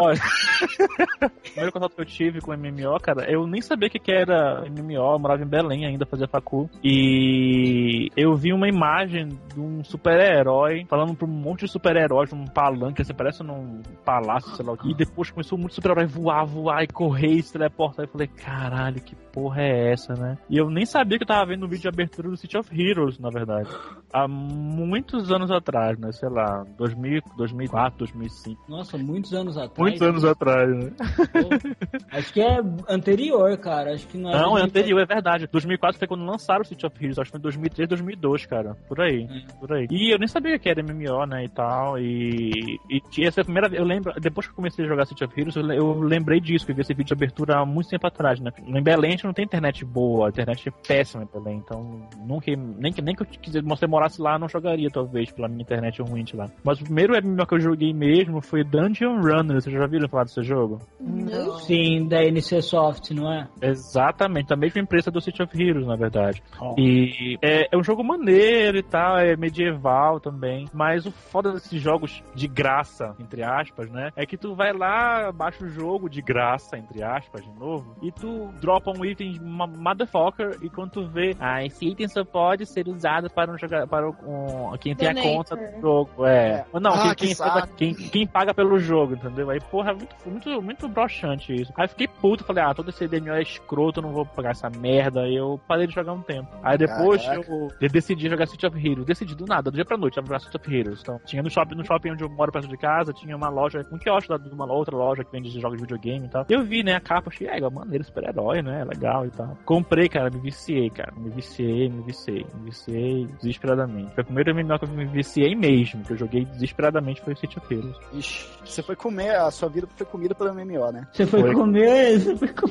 Olha, o primeiro contato que eu tive com MMO, cara, eu nem sabia o que, que era MMO, eu morava em Belém ainda, fazia facu. E eu vi uma imagem de um super-herói falando pra um monte de super-heróis num palanque, assim, parece num palácio, sei lá o quê. E depois começou muito super-herói voar, voar e correr e se teleportar. Eu falei, caralho, que porra é essa, né? E eu nem sabia que eu tava vendo o vídeo de abertura do City of Heroes, na verdade. Há muitos anos atrás, né? Sei lá, 2000, 2004, 2005. Nossa, muitos anos atrás. Muitos anos atrás, né? Pô, Acho que é anterior, cara. Acho que não é. Não, é 2000. anterior, é verdade. 2004 foi quando lançaram o City of Heroes, acho que foi em 2003, 2002, cara. Por aí, por aí. E eu nem sabia que era MMO, né, e tal. E, e tinha essa primeira vez, eu lembro, depois que eu comecei a jogar City of Heroes, eu lembrei disso, que eu vi esse vídeo de abertura há muito tempo atrás, né. Em Belém a gente não tem internet boa, a internet é péssima em Belém, então nunca, nem, que- nem que eu quisesse, se eu morasse lá, eu não jogaria, talvez, pela minha internet ruim de lá. Mas o primeiro MMO que eu joguei mesmo foi Dungeon Runner, vocês já viram falar desse jogo? Não. Sim, da NC Soft, não é? Exatamente, da mesma empresa do City of Heroes, na verdade. E é, é um jogo maneiro e tal, é medieval também. Mas o foda desses jogos de graça, entre aspas, né? É que tu vai lá, baixa o jogo de graça, entre aspas, de novo, e tu dropa um item motherfucker, e quando tu vê, ah, esse item só pode ser usado para um jogar para um, quem tem a conta do jogo. É. Não, Ah, quem, que quem, quem, quem paga pelo jogo, entendeu? Aí, porra, é muito, muito, muito broxante isso. Aí fiquei puto, falei, ah, todo esse DMO é escroto, eu não vou pagar essa merda. Aí eu parei de jogar um tempo. Aí depois Caraca. eu, decidi jogar City of Heroes. Decidi do nada, do dia pra noite, jogar City of Heroes. Então, tinha no shopping, no shopping onde eu moro perto de casa, tinha uma loja, um quiosque lá de uma outra loja que vende jogos de videogame e tal. Eu vi, né, a capa, achei, é, maneiro, super-herói, né, legal e tal. Comprei, cara, me viciei, cara. Me viciei, me viciei, me viciei desesperadamente. Foi o primeiro MMO que eu me viciei mesmo, que eu joguei desesperadamente foi o City of Heroes. Ixi, você foi comer, a sua vida foi comida pelo MMO, né? Você foi, Foi. comer. Você foi, com-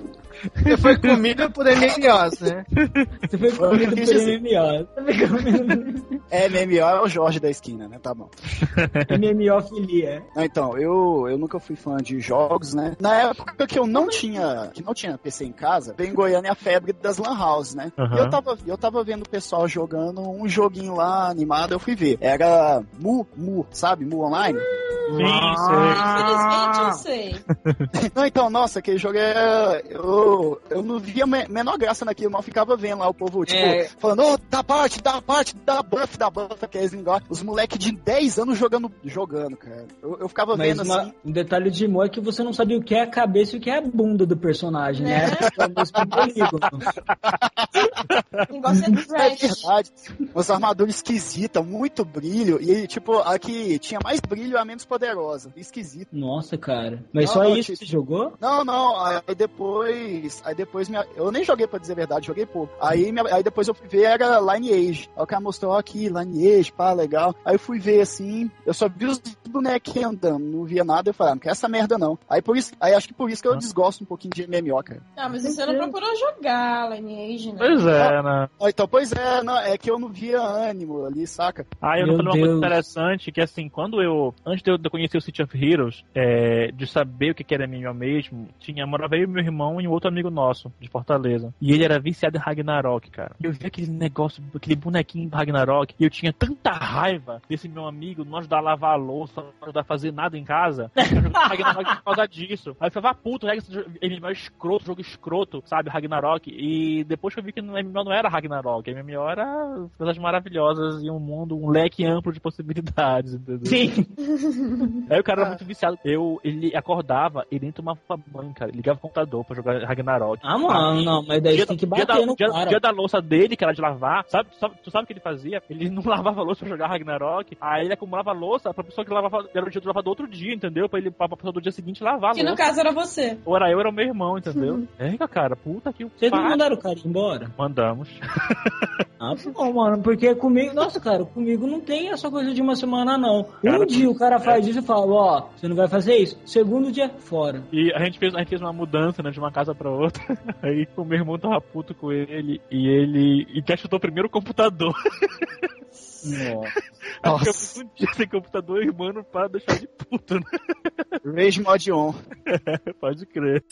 Você foi comida por MMOs, né? você foi quis por dizer. MMO. Você foi comido É, MMO é o Jorge da esquina, né? Tá bom. MMO filia. Então, eu, eu nunca fui fã de jogos, né? Na época que eu não tinha, que não tinha PC em casa, veio em Goiânia a febre das lan houses, né? Aham. E eu tava, eu tava vendo o pessoal jogando um joguinho lá animado, eu fui ver. Era Mu, Mu, sabe? Mu Online. Sim, sei. Infelizmente eu sei. Não, então, nossa, aquele jogo é. Eu, eu não via me- menor graça naquilo, mas eu ficava vendo lá o povo, tipo, É. falando, ô, dá parte, dá parte, dá buff, dá buff, aqueles negócios. Os moleques de 10 anos jogando, jogando, cara. Eu, eu ficava Mas vendo uma- assim. um detalhe de Mo é que você não sabia o que é a cabeça e o que é a bunda do personagem, né? Polígono. O negócio é É verdade. Umas armaduras esquisitas, muito brilho. E, tipo, a que tinha mais brilho é a menos poderosa. Esquisito. Nossa, cara. Mas Não, só não, isso que você jogou? Não, não, aí depois. Aí depois minha, eu nem joguei pra dizer a verdade, joguei pouco. Aí, minha- aí depois eu fui ver, era Lineage. Aí o cara mostrou ó, aqui, Lineage, pá, legal. Aí eu fui ver assim, eu só vi os bonequinhos andando, não via nada, eu falei, ah, não quero essa merda não. Aí por isso, aí acho que por isso que eu desgosto um pouquinho de MMO, cara. Ah, mas você não procurou jogar Lineage, né? Pois é, né? Ah, Então, pois é, não, é que eu não via ânimo ali, saca? Ah, eu Meu não falei uma coisa interessante, que assim, quando eu, antes de eu de eu conhecer o City of Heroes, é, de saber o que era MMO mesmo, tinha, morava eu e meu irmão e um outro amigo nosso, de Fortaleza. E ele era viciado em Ragnarok, cara. Eu vi aquele negócio, aquele bonequinho do Ragnarok, e eu tinha tanta raiva desse meu amigo não ajudar a lavar a louça, não ajudar a fazer nada em casa, eu jogava Ragnarok por causa disso. Aí eu falava, ah, puto, jogo- MMO é escroto, jogo escroto, sabe, Ragnarok. E depois que eu vi que MMO não era Ragnarok, MMO era coisas maravilhosas e um mundo, um leque amplo de possibilidades, entendeu? Sim. Aí o cara era muito viciado. Eu, ele acordava, ele nem tomava banho, cara. Ele ligava o computador pra jogar Ragnarok. Ah, mano, não, mas daí Dia, tem que dia bater da, no dia- cara. dia da louça dele, que era de lavar, sabe, tu sabe? Tu sabe o que ele fazia? Ele não lavava a louça pra jogar Ragnarok, aí ele acumulava a louça pra pessoa que lavava, era o dia do lavador outro dia, entendeu? Pra ele, pra pessoa do dia seguinte lavar Que no caso era você. Ou era eu, era o meu irmão, entendeu? É, cara, puta que o Vocês não mandaram o cara embora? Mandamos. Ah, bom, mano, porque comigo, nossa, cara, comigo não tem essa coisa de uma semana, não. Cara, um dia o cara faz isso e fala, ó, você não vai fazer isso. Segundo dia, fora. E a gente fez, a gente fez uma mudança, né, de uma casa pra outra. Aí o meu irmão tava puto com ele e ele e que chutou primeiro o computador. Nossa. Acho que eu um dia sem computador, irmão, para de deixar de puto, né? Rage Mod On. Pode crer.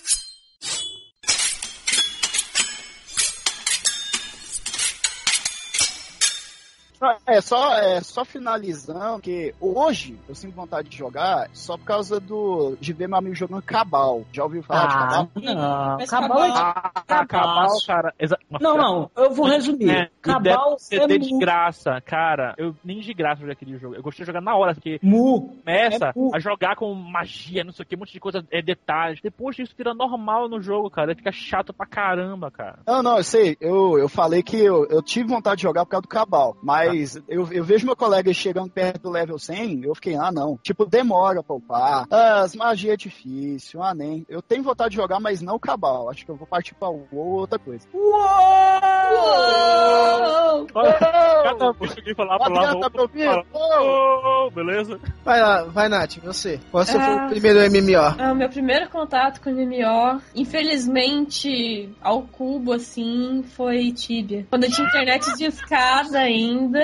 É só, é só finalizando que hoje eu sinto vontade de jogar só por causa do de ver meu amigo jogando Cabal. Já ouviu falar de Ah, Cabal? não. Mas Cabal é Ah, Cabal, cara. exa- Não, não, eu vou resumir. É, Cabal é de graça, cara. Eu nem de graça joguei aquele jogo. Eu gostei de jogar na hora, porque mu. começa É mu. a jogar com magia, não sei o que, um monte de coisa, é, detalhes. Depois disso vira normal no jogo, cara. Fica chato pra caramba, cara. Não, não, eu sei. Eu, eu falei que eu, eu tive vontade de jogar por causa do Cabal. Mas eu, eu vejo meu colega chegando perto do level 100, eu fiquei, ah, não. Tipo, demora pra upar. Ah, as magias é difícil. Ah, nem. Eu tenho vontade de jogar, mas não o Cabal. Acho que eu vou partir pra WoW ou outra coisa. Uou! Cada vez que alguém falar pra lá, tá ouvindo? oh, beleza? Vai lá, vai, Nath, você. Qual foi Ah. o primeiro MMO? Ah, meu primeiro contato com MMO, infelizmente, ao cubo, assim, foi Tibia. Quando eu tinha internet de escada ainda.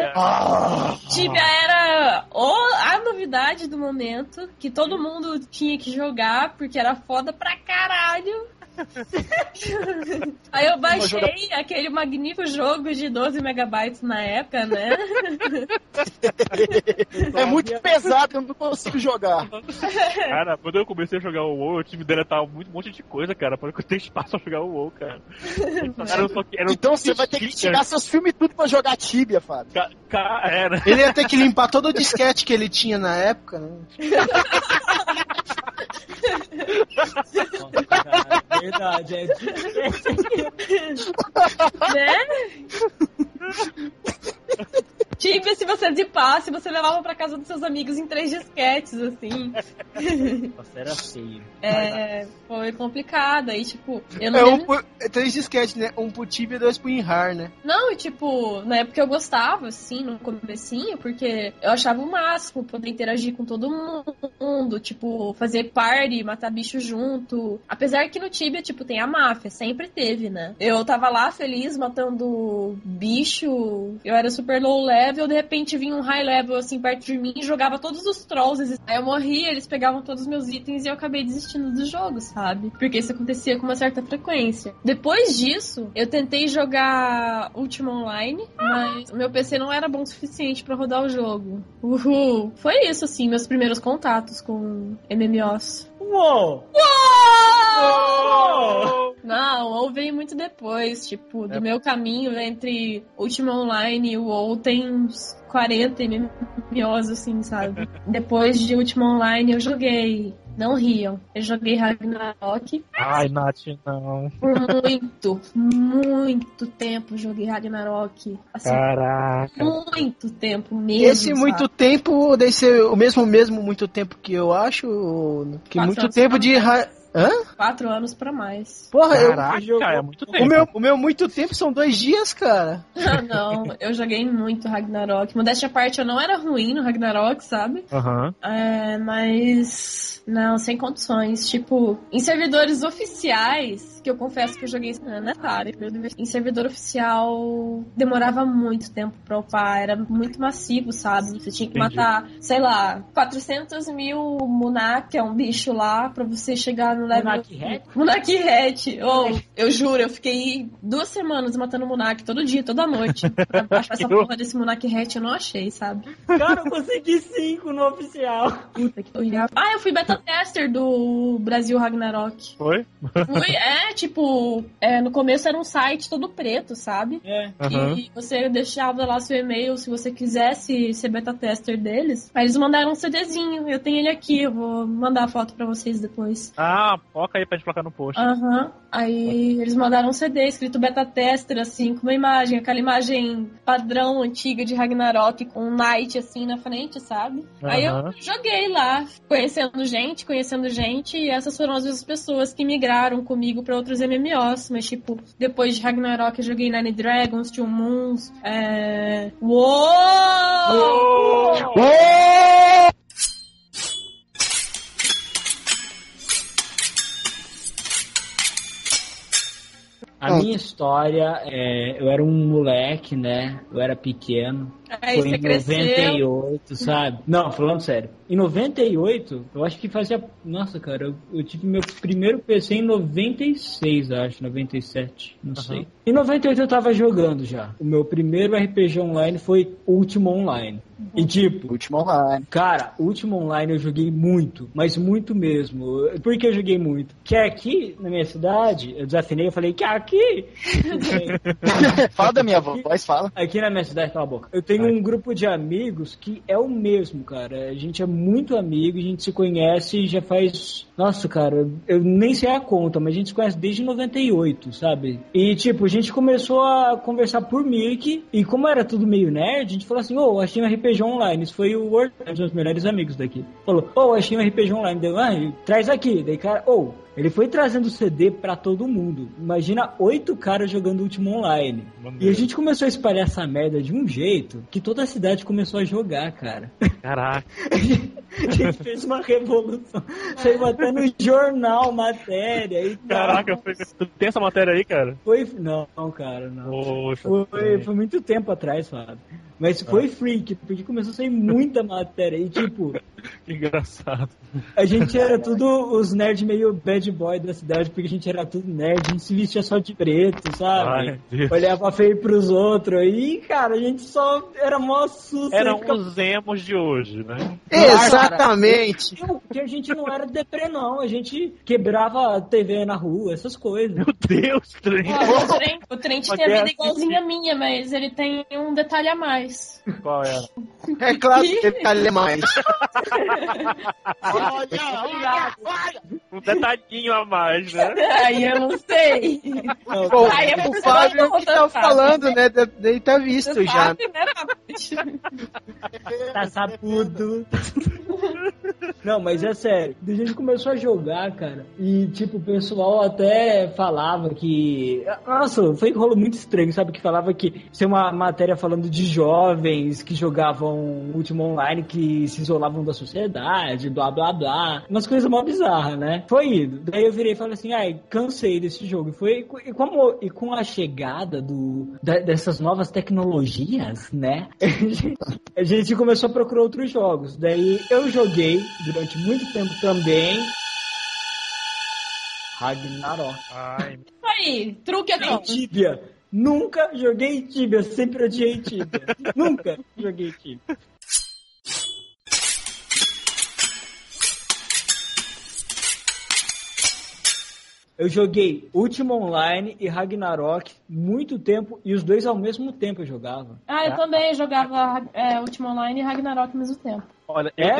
Tibia era o- a novidade do momento, que todo mundo tinha que jogar, porque era foda pra caralho. Aí eu baixei aquele magnífico jogo de 12 megabytes na época, né? É muito pesado, eu não consigo jogar. Cara, quando eu comecei a jogar o WoW, eu tive que deletar muito, um monte de coisa, cara, porque eu tenho espaço pra jogar o WoW, cara. Era só era Então você vai ter que tirar seus filmes tudo pra jogar Tibia, Fábio. Ca- ca- Era. Ele ia ter que limpar todo o disquete que ele tinha na época, né? Nossa, cara, verdade, é né? Tibia, se você zipasse, você levava pra casa dos seus amigos em três disquetes, assim. Nossa, era feio. É, foi complicado. Aí, tipo, eu não É, um por, é três disquetes, né? Um pro Tibia e dois pro Inhar, né? Não, e tipo, na época eu gostava, assim, no comecinho, porque eu achava o máximo poder interagir com todo mundo, tipo, fazer party, matar bicho junto. Apesar que no Tibia, tipo, tem a máfia, sempre teve, né? Eu tava lá feliz matando bicho, eu era super low level, de repente vinha um high level assim perto de mim e jogava todos os trolls. Aí eu morria, eles pegavam todos os meus itens e eu acabei desistindo do jogo, sabe? Porque isso acontecia com uma certa frequência. Depois disso, eu tentei jogar Ultima Online, mas o meu PC não era bom o suficiente pra rodar o jogo. Uhul. Foi isso, assim, meus primeiros contatos com MMOs. Uou! Não, o WoW veio muito depois, tipo, do meu caminho entre Ultima Online e o WoW tem uns 40 MMOs, assim, sabe? Depois de Ultima Online eu joguei, não riam, eu joguei Ragnarok Ai, Nath, não. por muito, muito tempo eu joguei Ragnarok. Assim, Caraca. muito tempo mesmo. Esse muito sabe? tempo deve ser o mesmo mesmo muito tempo que eu acho. Que Quatro muito tempo de. Ra... Hã? Quatro anos pra mais. Porra, eu, Caraca, é muito o, tempo. meu, o meu muito tempo são dois dias, cara. não, eu joguei muito Ragnarok. Modéstia à parte, eu não era ruim no Ragnarok, sabe? Aham. É, mas. Não, sem condições. Tipo, em servidores oficiais, que eu confesso que eu joguei na área, em servidor oficial demorava muito tempo pra upar, era muito massivo, sabe? Você tinha que Entendi. matar, sei lá, 400 mil Munak, que é um bicho lá, pra você chegar no level. Munak Hat? Munak Hat. Oh, eu juro, eu fiquei duas semanas matando Munak todo dia, toda noite. Pra achar essa porra desse Munak Hat, eu não achei, sabe? Cara, eu consegui cinco no oficial. Puta que pariu. Ah, eu fui beta tester do Brasil Ragnarok. Foi? Fui, é, tipo, é, no começo era um site todo preto, sabe? É. Aham. E você deixava lá seu e-mail se você quisesse ser beta tester deles. Aí eles mandaram um CDzinho. Eu tenho ele aqui, eu vou mandar a foto pra vocês depois. Ah, foca aí pra gente colocar no post. Aham. Aí eles mandaram um CD escrito beta tester, assim, com uma imagem, aquela imagem padrão antiga de Ragnarok com um Knight assim na frente, sabe? Aí eu joguei lá, conhecendo gente, conhecendo gente, e essas foram as duas pessoas que migraram comigo pra outros MMOs. Mas, tipo, depois de Ragnarok eu joguei Nine Dragons, Two Moons, é. Uou! A minha história é. Eu era um moleque, né? Eu era pequeno. Aí Foi em cresceu. 98, sabe? Não, falando sério. Em 98, eu acho que fazia. Nossa, cara, eu, eu tive meu primeiro PC em 96, acho, 97, não sei. Em 98 eu tava jogando já. O meu primeiro RPG online foi Ultima Online. E tipo, Último online. Cara, Ultima Online eu joguei muito, mas muito mesmo. Por que eu joguei muito? Que aqui na minha cidade, eu desafinei, eu falei que aqui. Fala da minha voz, fala. Aqui na minha cidade, cala a boca. Eu tenho um grupo de amigos que é o mesmo, cara. A gente é muito amigo, a gente se conhece já faz. Nossa, cara, eu nem sei a conta, mas a gente se conhece desde 98, sabe? E tipo, a gente começou a conversar por Mirk, e como era tudo meio nerd, a gente falou assim: ô, achei um RPG online. Isso foi o Word, um dos meus melhores amigos daqui. Falou: ô, achei um RPG online. Deu, ah, traz aqui. Daí, cara, ô. Ele foi trazendo CD pra todo mundo. Imagina oito caras jogando Ultima Online. E a gente começou a espalhar essa merda de um jeito que toda a cidade começou a jogar, cara. Caraca. A gente fez uma revolução. Saiu até no jornal matéria e. Caraca, foi... tu tem essa matéria aí, cara? Foi. Não, cara, não. Poxa. Foi, foi muito tempo atrás, Fábio. Mas foi freak, porque começou a sair muita matéria. E tipo, Que engraçado. a gente era tudo os nerds meio bad boy da cidade, porque a gente era tudo nerd, a gente se vestia só de preto, sabe? Ai. Olhava feio pros outros. E, cara, a gente só era mó susto. Eram ficava- os emos de hoje, né? Exatamente. Não, Porque a gente não era deprê, não. A gente quebrava a TV na rua, essas coisas. Meu Deus, trem. Ó, o Trent, o Trent tem a vida Matheus, igualzinha a minha, mas ele tem um detalhe a mais. Qual era? É claro que ele tá ali mais. Um detalhinho a mais, né? Aí eu não sei. Não, Bom, Aí é o Fábio isso que tá falando, né? Dele tá visto Você já. sabe, né, tá sapudo. Não, mas é sério. A gente começou a jogar, cara. E, tipo, o pessoal até falava que. Nossa, foi um rolo muito estranho, sabe? Que falava que é uma matéria falando de jovens que jogavam último online, que se isolavam da sociedade, blá blá blá. Umas coisas mó bizarras, né? Foi indo. Daí eu virei e falei assim: ai, cansei desse jogo. E foi. E, como, e com a chegada do, da- dessas novas tecnologias, né? a gente começou a procurar outros jogos. Daí eu joguei durante muito tempo também. Ragnarok. Ai, Aí, truque Em aqui. Nunca joguei Tibia, sempre odiei Tibia. Nunca joguei Tibia. Eu joguei Ultima Online e Ragnarok muito tempo e os dois ao mesmo tempo eu jogava. Ah, eu também jogava é, Ultima Online e Ragnarok ao mesmo tempo. Olha, eu É,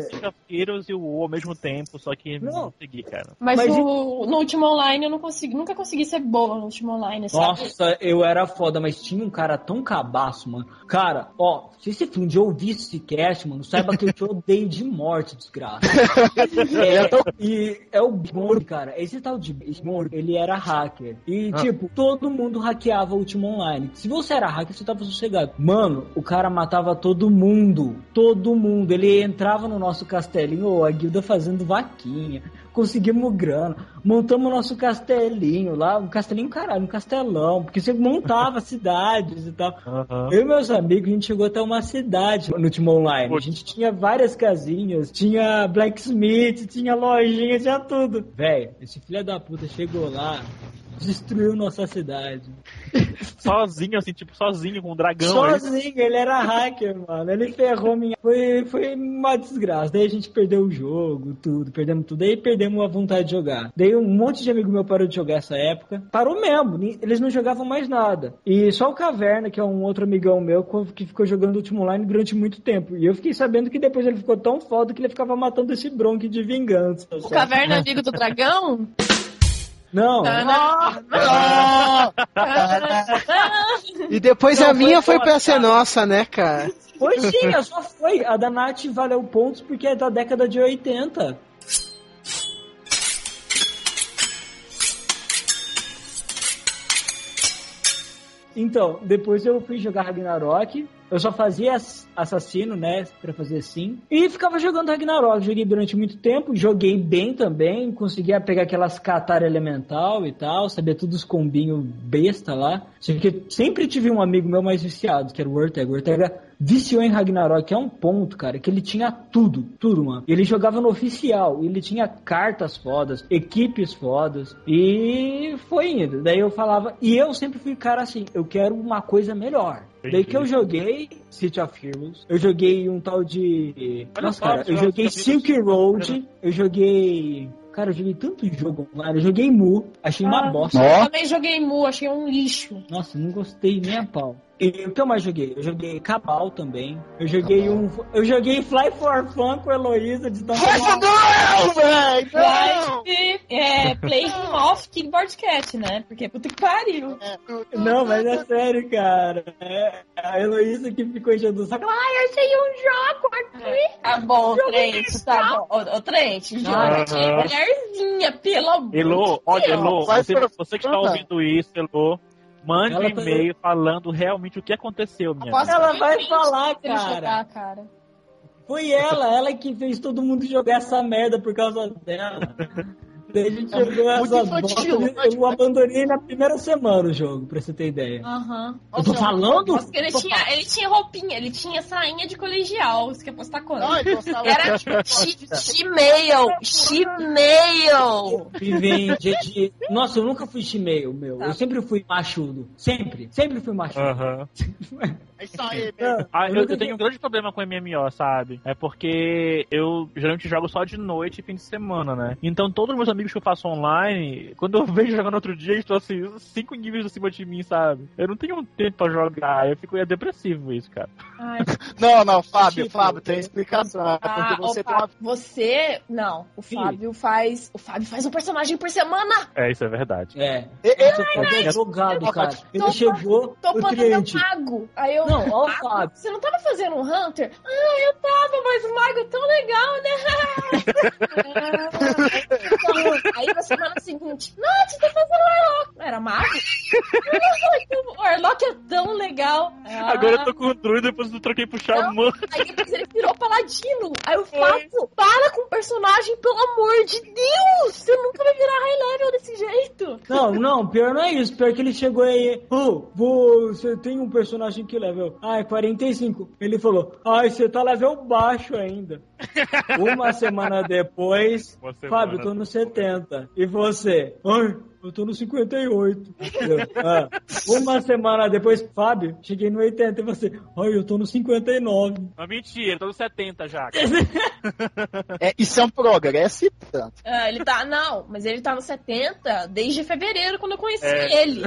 tentei jogar Heroes e o WoW ao mesmo tempo, só que não, Não. consegui, cara. Mas, Mas o- no Ultima Online eu não consegui, nunca consegui ser boa no Ultima Online, sabe? Nossa, eu era foda, mas tinha um cara tão cabaço, mano. Cara, ó, se você um dia ouvir esse cast, mano, saiba que eu te odeio de morte, desgraça. é, e é o Bjorn, cara. Esse tal de Bjorn, ele era hacker. E, tipo, todo mundo hackeava o Ultima Online. Se você era hacker, você tava sossegado. Mano, o cara matava todo mundo. Todo mundo. Ele entrava no nosso castelinho, a guilda fazendo vaquinha. Conseguimos grana. Montamos nosso castelinho lá. Um castelinho, caralho, um castelão. Porque você montava cidades e tal. Aham. Eu e meus amigos, a gente chegou até uma cidade no Ultima Online. A gente tinha várias casinhas, tinha blacksmith, tinha lojinha, tinha tudo. Véi, esse filho da puta chegou lá, destruiu nossa cidade. Sozinho, assim, tipo, sozinho, com um dragão aí. Sozinho, ele era hacker, mano. Ele ferrou minha. Foi, foi uma desgraça. Daí a gente perdeu o jogo, tudo, perdemos tudo. Daí perdemos a vontade de jogar. Daí um monte de amigo meu parou de jogar essa época. Parou mesmo, eles não jogavam mais nada. E só o Caverna, que é um outro amigão meu, que ficou jogando Ultima Online durante muito tempo. E eu fiquei sabendo que depois ele ficou tão foda que ele ficava matando esse bronque de vingança. O sabe? Caverna é amigo do dragão? Não, E depois Não, a minha foi foi pra ser nossa, né, cara? foi sim, a sua foi. A da Nath valeu pontos porque é da década de 80. Então, depois eu fui jogar Ragnarok. Eu só fazia ass- assassino, né? Pra fazer sim. E ficava jogando Ragnarok. Joguei durante muito tempo. Joguei bem também. Conseguia pegar aquelas Qatar elemental e tal. Sabia todos os combinhos besta lá. Só que sempre tive um amigo meu mais viciado, que era o Ortega. O Ortega viciou em Ragnarok, é um ponto, cara, que ele tinha tudo, tudo, mano. Ele jogava no oficial, ele tinha cartas fodas, equipes fodas, e foi indo. Daí eu falava, e eu sempre fui cara assim, eu quero uma coisa melhor. Daí que eu joguei City of Heroes, eu joguei um tal de. Olha Nossa, cara, eu joguei Silk Road, eu joguei. Cara, eu joguei tanto jogo online, eu joguei Mu, achei uma Ah, bosta. Eu também joguei Mu, achei um lixo. Nossa, não gostei nem a pau. E o que eu mais joguei? Eu joguei Cabal também. Eu joguei um. Eu joguei Fly for Fun com a Heloísa de tanto. Não, velho! Não! Flight, é, Playing Off Keyboard Cat, né? Porque puta que pariu. Não, mas é sério, cara. É a Heloísa que ficou enchendo o saco. Ai, eu achei um jogo aqui. Tá bom, Trent, tá bom. Ô, Trent, joga de mulherzinha, pelo amor Elo, de olha, Deus. Elo, Vai você, você que está Anda. ouvindo isso, Elo, mande um Ela tá- e-mail falando realmente o que aconteceu, minha Aposto. Ela vai falar, cara. jogar, cara. Foi ela, ela que fez todo mundo jogar essa merda por causa dela. Daí a gente jogou muito essa infantil, bosta. mas- Eu abandonei na primeira semana o jogo, pra você ter ideia. Aham. Eu tô falando? Nossa, ele tinha, ele tinha roupinha, ele tinha sainha de colegial. Você quer postar quando? Não, Era Gmail, Gmail. Vivem de... Nossa, eu nunca fui chimeio, meu. Tá. Eu sempre fui machudo. Sempre. Sempre fui machudo. Aham. É isso aí, meu. Ah, eu, eu tenho um grande problema com MMO, sabe? É porque eu geralmente jogo só de noite e fim de semana, né? Então todos os meus amigos que eu faço online, quando eu vejo jogando outro dia, estão assim, cinco níveis acima de mim, sabe? Eu não tenho um tempo pra jogar, eu fico é depressivo isso, cara. Ai, Não, não, Fábio, Tipo, Fábio, tem explicação. É Ah, porque você tem uma. Fábio, você. Não, o Fábio faz. O Fábio faz um personagem por semana. É, isso é verdade. É. É, é, Você pode jogado, cara. Ele Tô- chegou, Tô o podendo Trent. mago. Aí eu. Não, ó o Fábio. Você não tava fazendo um Hunter? Ah, eu tava, mas o mago é tão legal, né? Ah, Aí na semana seguinte, Nath, tá fazendo Warlock. Era mago? o Warlock é tão legal. Ah, Agora eu tô com o druid, depois eu troquei pro xamã. Aí depois ele virou paladino. Aí o Fábio, para com o personagem, pelo amor de Deus! Você nunca vai virar high level desse jeito. Não, não, pior não é isso. Pior que ele chegou aí. Ô, você tem um personagem que level? Ah, é 45. Ele falou, ai, você tá level baixo ainda. Uma semana depois, Uma semana Fábio, eu tô no 70. E você? Ai, eu tô no 58. Eu, ah, uma semana depois, Fábio, cheguei no 80 e você, ai, eu tô no 59. Não, mentira, eu tô no 70 já. é, isso é um progresso e tanto. Ah, ele tá. Não, mas ele tá no 70 desde fevereiro, quando eu conheci É. ele.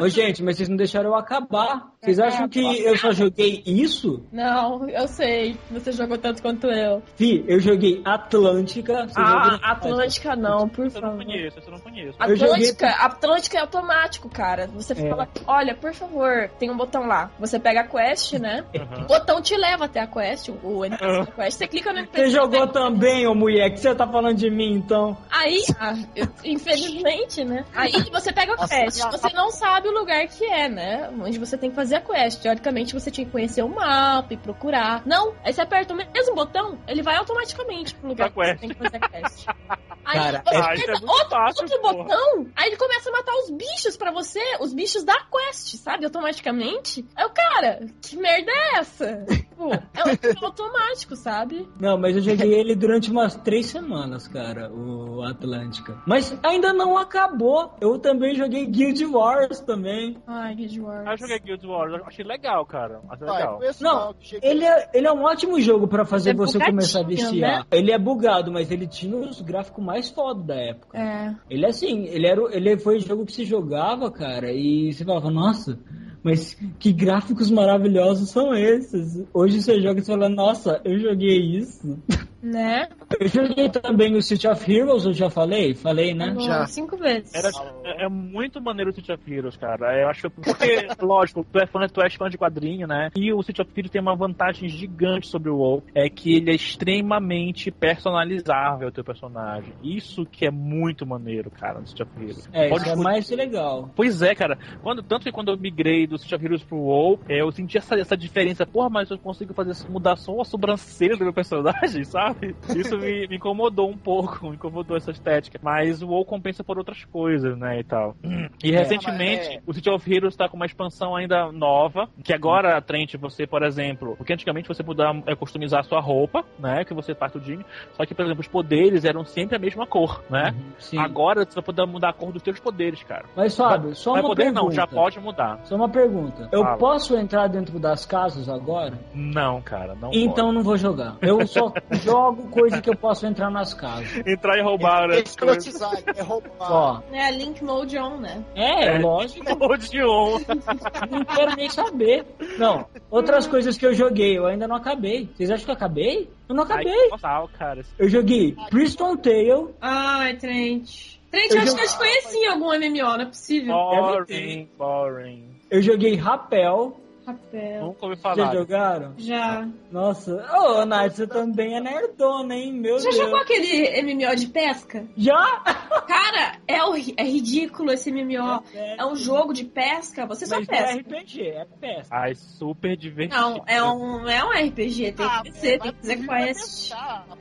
Ô, gente, mas vocês não deixaram eu acabar. Vocês acham que eu só joguei isso? Não, eu sei. Você jogou tanto quanto eu. Fi, eu joguei Atlântica. vocês Ah? Atlântica não, por Essa eu não favor. conheço, eu não conheço. Eu joguei- Atlântica, Atlântica é automático, cara. Você É. fala, olha, por favor, tem um botão lá. Você pega a quest, né? Aham. O botão te leva até a quest, o NPC da quest. Você clica no NPC. Você jogou também, ô mulher, que você tá falando de mim, então. Aí, ah, eu- infelizmente, né? Aí você pega a quest. Você não sabe o lugar que é, né? Onde você tem que fazer a quest. Teoricamente, você tinha que conhecer o mapa e procurar. Não, aí você aperta o mesmo botão, ele vai automaticamente pro lugar que você quest. tem que fazer a quest. Aí Cara, você é- Ah, aperta é muito outro, fácil, outro botão, aí ele começa a matar os bichos pra você, os bichos da quest, sabe? Automaticamente. Aí o cara, que merda é essa? Tipo, é um automático, sabe? Não, mas eu joguei ele durante umas três semanas, cara, o Atlântica. Mas ainda não acabou. Eu também joguei Guild Wars também. Ai, Guild Wars. Eu joguei Guild Wars, eu achei legal, cara. Achei legal. Não, Ele é, ele é um ótimo jogo pra fazer É você começar a bugadinho, viciar. né? Ele é bugado, mas ele tinha os gráficos mais foda da época. É. Ele é assim, ele era, ele foi o jogo que se jogava, cara, e você falava, nossa, mas que gráficos maravilhosos são esses? Hoje você joga e você fala, nossa, eu joguei isso. Né? Eu joguei também o City of Heroes, eu já falei? Falei, né? Já. Cinco vezes. Era, é, é muito maneiro o City of Heroes, cara. Eu acho porque, lógico, tu é fã, tu és fã de quadrinho, né? E o City of Heroes tem uma vantagem gigante sobre o WoW, é que ele é extremamente personalizável, o teu personagem. Isso que é muito maneiro, cara, no City of Heroes. É, Pode isso é mais legal. Pois é, cara. Quando, tanto que quando eu migrei do City of Heroes pro WoW, é, eu senti essa, essa diferença. Porra, mas eu consigo fazer mudar só a sobrancelha do meu personagem, sabe? Isso me, me incomodou um pouco, me incomodou essa estética. Mas o WoW compensa por outras coisas, né, e tal. E recentemente, mas é- o City of Heroes tá com uma expansão ainda nova, que agora, Trent, você, por exemplo, porque antigamente você podia é, customizar a sua roupa, né, que você faz tudinho, só que, por exemplo, os poderes eram sempre a mesma cor, né? Sim. Agora você vai poder mudar a cor dos seus poderes, cara. Mas, Fábio, só Vai uma poder pergunta. não, já pode mudar. Só uma pergunta. Eu Fala. posso entrar dentro das casas agora? Não, cara, não então não vou jogar. Eu só jogo coisa que eu posso entrar nas casas. Entrar e roubar, né? Escrotizar, é roubar. Ó, É Link Mode On, né? é, É. lógico. Odeon. Não quero nem saber. Não, outras coisas que eu joguei, eu ainda não acabei. Vocês acham que eu acabei? Eu não acabei. Total, cara. Eu joguei Priston Tale, Ai, Trent. Trent, Eu acho que eu te conheci em algum MMO, não é possível. Boring, boring. eu joguei Rapel. Papel. Nunca ouvi Já falar. jogaram? Já. Nossa. Ô, Nath, você também é nerdona, hein? Meu Já Deus. jogou aquele MMO de pesca? Já? Cara, é, o- é ridículo esse MMO. É um jogo de pesca, você só Mas não é pesca. RPG, é pesca. Ai, super divertido. Não, é um, é um RPG, tem Ah, que ser, tem que fazer quest.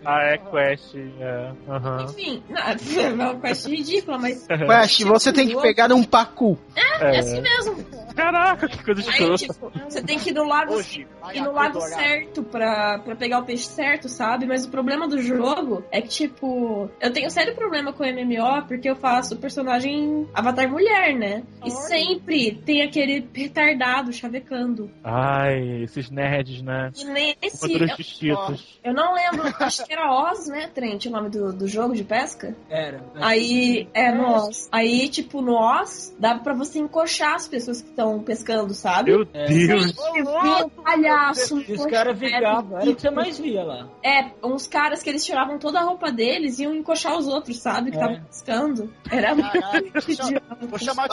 Ah, é Quest, é. Aham. Enfim, não, é uma quest ridícula, mas Quest, você tem que pegar um pacu. é assim mesmo. Caraca, que coisa Aí, escrota. tipo, você tem que ir no lago, Hoje, ir no lago certo pra, pra pegar o peixe certo, sabe? Mas o problema do jogo é que, tipo, eu tenho sério problema com MMO porque eu faço personagem avatar mulher, né? E sempre tem aquele retardado chavecando. Ai, esses nerds, né? E nesse. Eu, distintos. eu não lembro, acho que era Oz, né, Trent, o nome do, do jogo de pesca? Era. Aí, é, no Oz. Aí, tipo, no Oz, dava pra você encoxar as pessoas que estão pescando, sabe? Meu É. Deus. Um palhaço. E os caras ficavam, era o que você mais via lá. É, uns caras que eles tiravam toda a roupa deles e iam encoxar os outros, sabe? Que É. estavam pescando. Era muito Caralho, vou chamar- idiota. Vou chamar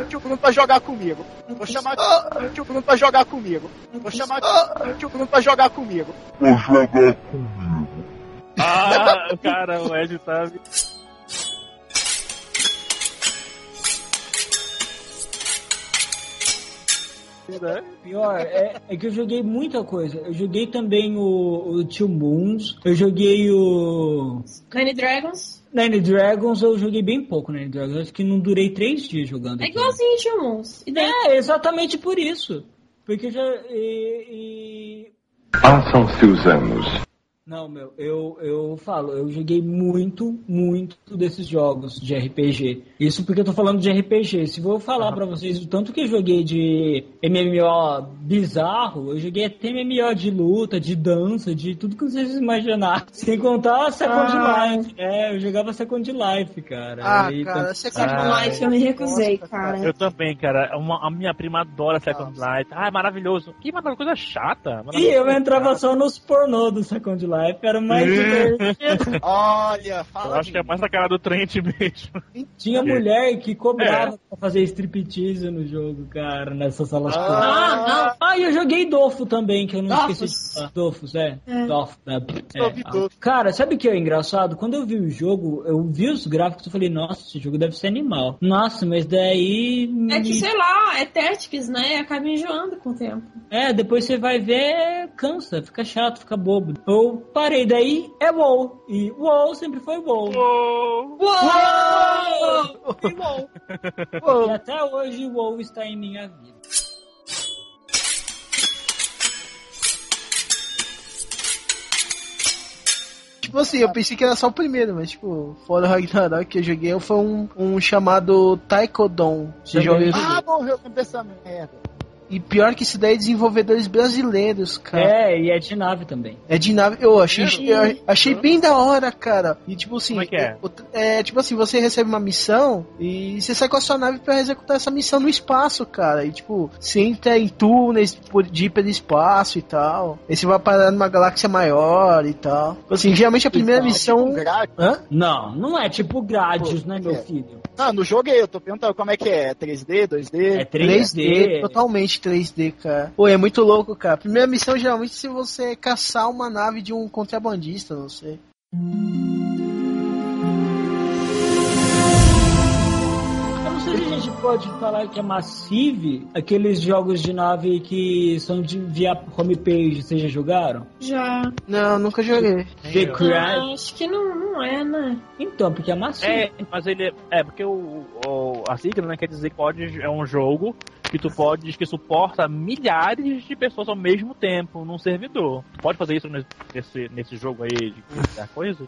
o tio Bruno pra jogar comigo. Vou chamar o tio Bruno pra jogar comigo. Vou chamar o tio Bruno pra jogar comigo. Ah, cara, o Ed tá. Né? Pior, é, é que eu joguei muita coisa. Eu joguei também o, o Two Moons, eu joguei o Nine Dragons. Nine Dragons, eu joguei bem pouco Nine Dragons. Acho que não durei três dias jogando. É igualzinho de Moons. E daí, É, exatamente por isso. Porque eu já. E, e- Passam-se os anos. Não, meu, eu, eu falo, eu joguei muito, muito desses jogos de RPG. Isso porque eu tô falando de RPG. Se vou falar pra vocês o tanto que eu joguei de MMO bizarro, eu joguei até MMO de luta, de dança, de tudo que vocês imaginaram. Sem contar Second Ah. Life. É, eu jogava Second Life, cara. Ah, E cara, Second Ah, Life eu me recusei, cara. Eu também, cara. Uma, a minha prima adora Second Life. Ah, é maravilhoso. Que maravilhosa coisa chata. E eu maravilhoso. entrava só nos pornô do Second Life, era mais divertido. Olha, Eu fala acho que é mais na cara do Trent mesmo. Tinha mulher que cobrava pra fazer striptease no jogo, cara, nessa sala de pornô. Ah, Ah, e eu joguei Dofo também, que eu não Dofus. esqueci de falar. Dofus, é. É. Dofo, é. Eu vi É. Dofus. Cara, sabe o que é engraçado? Quando eu vi o jogo, eu vi os gráficos e falei, nossa, esse jogo deve ser animal. Nossa, mas daí. É que, sei lá, é Tactics, né? Acaba enjoando com o tempo. É, depois você vai ver, cansa, fica chato, fica bobo. Parei, daí é WoW. E WoW sempre foi WoW. E até hoje WoW está em minha vida. Tipo assim, eu pensei que era só o primeiro, mas tipo, fora o Ragnarok que eu joguei, foi um, um chamado Taikodon. Você já ouviu? Ah, morreu com essa merda. E pior que isso daí, desenvolvedores brasileiros, cara. É, e é de nave também. É de nave. Eu achei, eu achei bem da hora, cara. E tipo assim. Como é que é? É, tipo assim, você recebe uma missão e você sai com a sua nave pra executar essa missão no espaço, cara. E tipo, você entra em túneis por- de hiperespaço e tal. Aí você vai parar numa galáxia maior e tal. Assim, geralmente a primeira missão. Hã? Não, não é tipo Gradius, né, meu é. filho? Não, no jogo eu tô perguntando como é que é. 3D, 2D? É 3D, totalmente 3D, cara. Pô, é muito louco, cara. Primeira missão, geralmente, se você caçar uma nave de um contrabandista, não sei. Eu não sei se a gente pode falar que é Massive, aqueles jogos de nave que são de via homepage, vocês já jogaram? Já. Não, nunca joguei. The Cry. Ah, acho que não, não é, né? Então, porque é Massive. É, mas ele. É, porque o, o- a sigla né, quer dizer que pode, é um jogo que tu pode, que suporta milhares de pessoas ao mesmo tempo num servidor. Tu pode fazer isso nesse, nesse, jogo aí de qualquer coisa?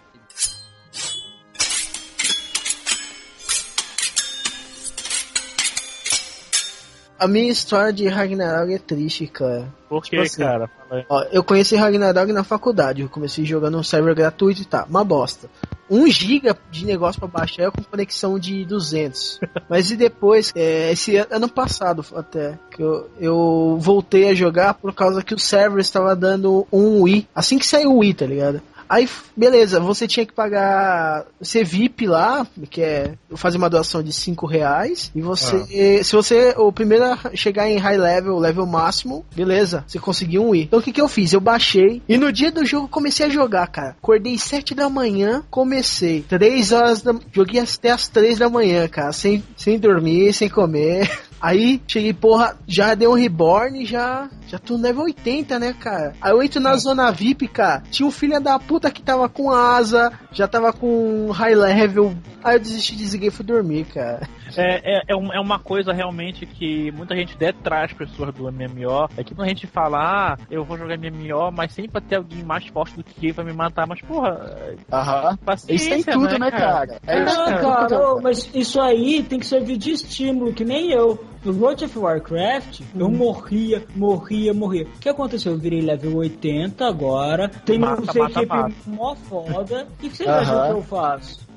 A minha história de Ragnarok é triste, cara. Por Tipo que, assim, cara? Ó, eu conheci Ragnarok na faculdade. Eu comecei jogando um server gratuito e tá, uma bosta. 1 giga de negócio pra baixar com conexão de 200. Mas e depois, é, esse an- ano passado até, que eu, eu voltei a jogar por causa que o server estava dando um Wii. Assim que saiu o Wii, tá ligado? Aí, beleza, você tinha que pagar ser VIP lá, que é fazer uma doação de 5 reais. E você, se você, o primeiro a chegar em high level, level máximo, beleza, você conseguiu um ir. Então o que que eu fiz? Eu baixei e no dia do jogo comecei a jogar, cara. Acordei 7 da manhã, comecei. 3 horas da. Joguei até as 3 da manhã, cara, sem, sem dormir, sem comer. Aí cheguei, porra, já deu um reborn, já já tô no level 80, né, cara? Aí eu entro na zona VIP, cara. Tinha um filho da puta que tava com asa, já tava com high level. Aí eu desisti, desliguei e fui dormir, cara. É, é, é, um- é uma coisa realmente que muita gente detrai as pessoas do MMO. É que quando a gente fala, ah, eu vou jogar MMO, mas sempre vai ter alguém mais forte do que eu vai me matar. Mas, porra, Aham. paciência, Isso tem tudo, né, cara? É Ah, isso, cara, cara. ô, mas isso aí tem que servir de estímulo, que nem eu. No World of Warcraft, eu morria, morria, morria. O que aconteceu? Eu virei level 80 agora, tenho Mata, um CQP mata, mata. mó foda. O que vocês Aham. acham que eu faço?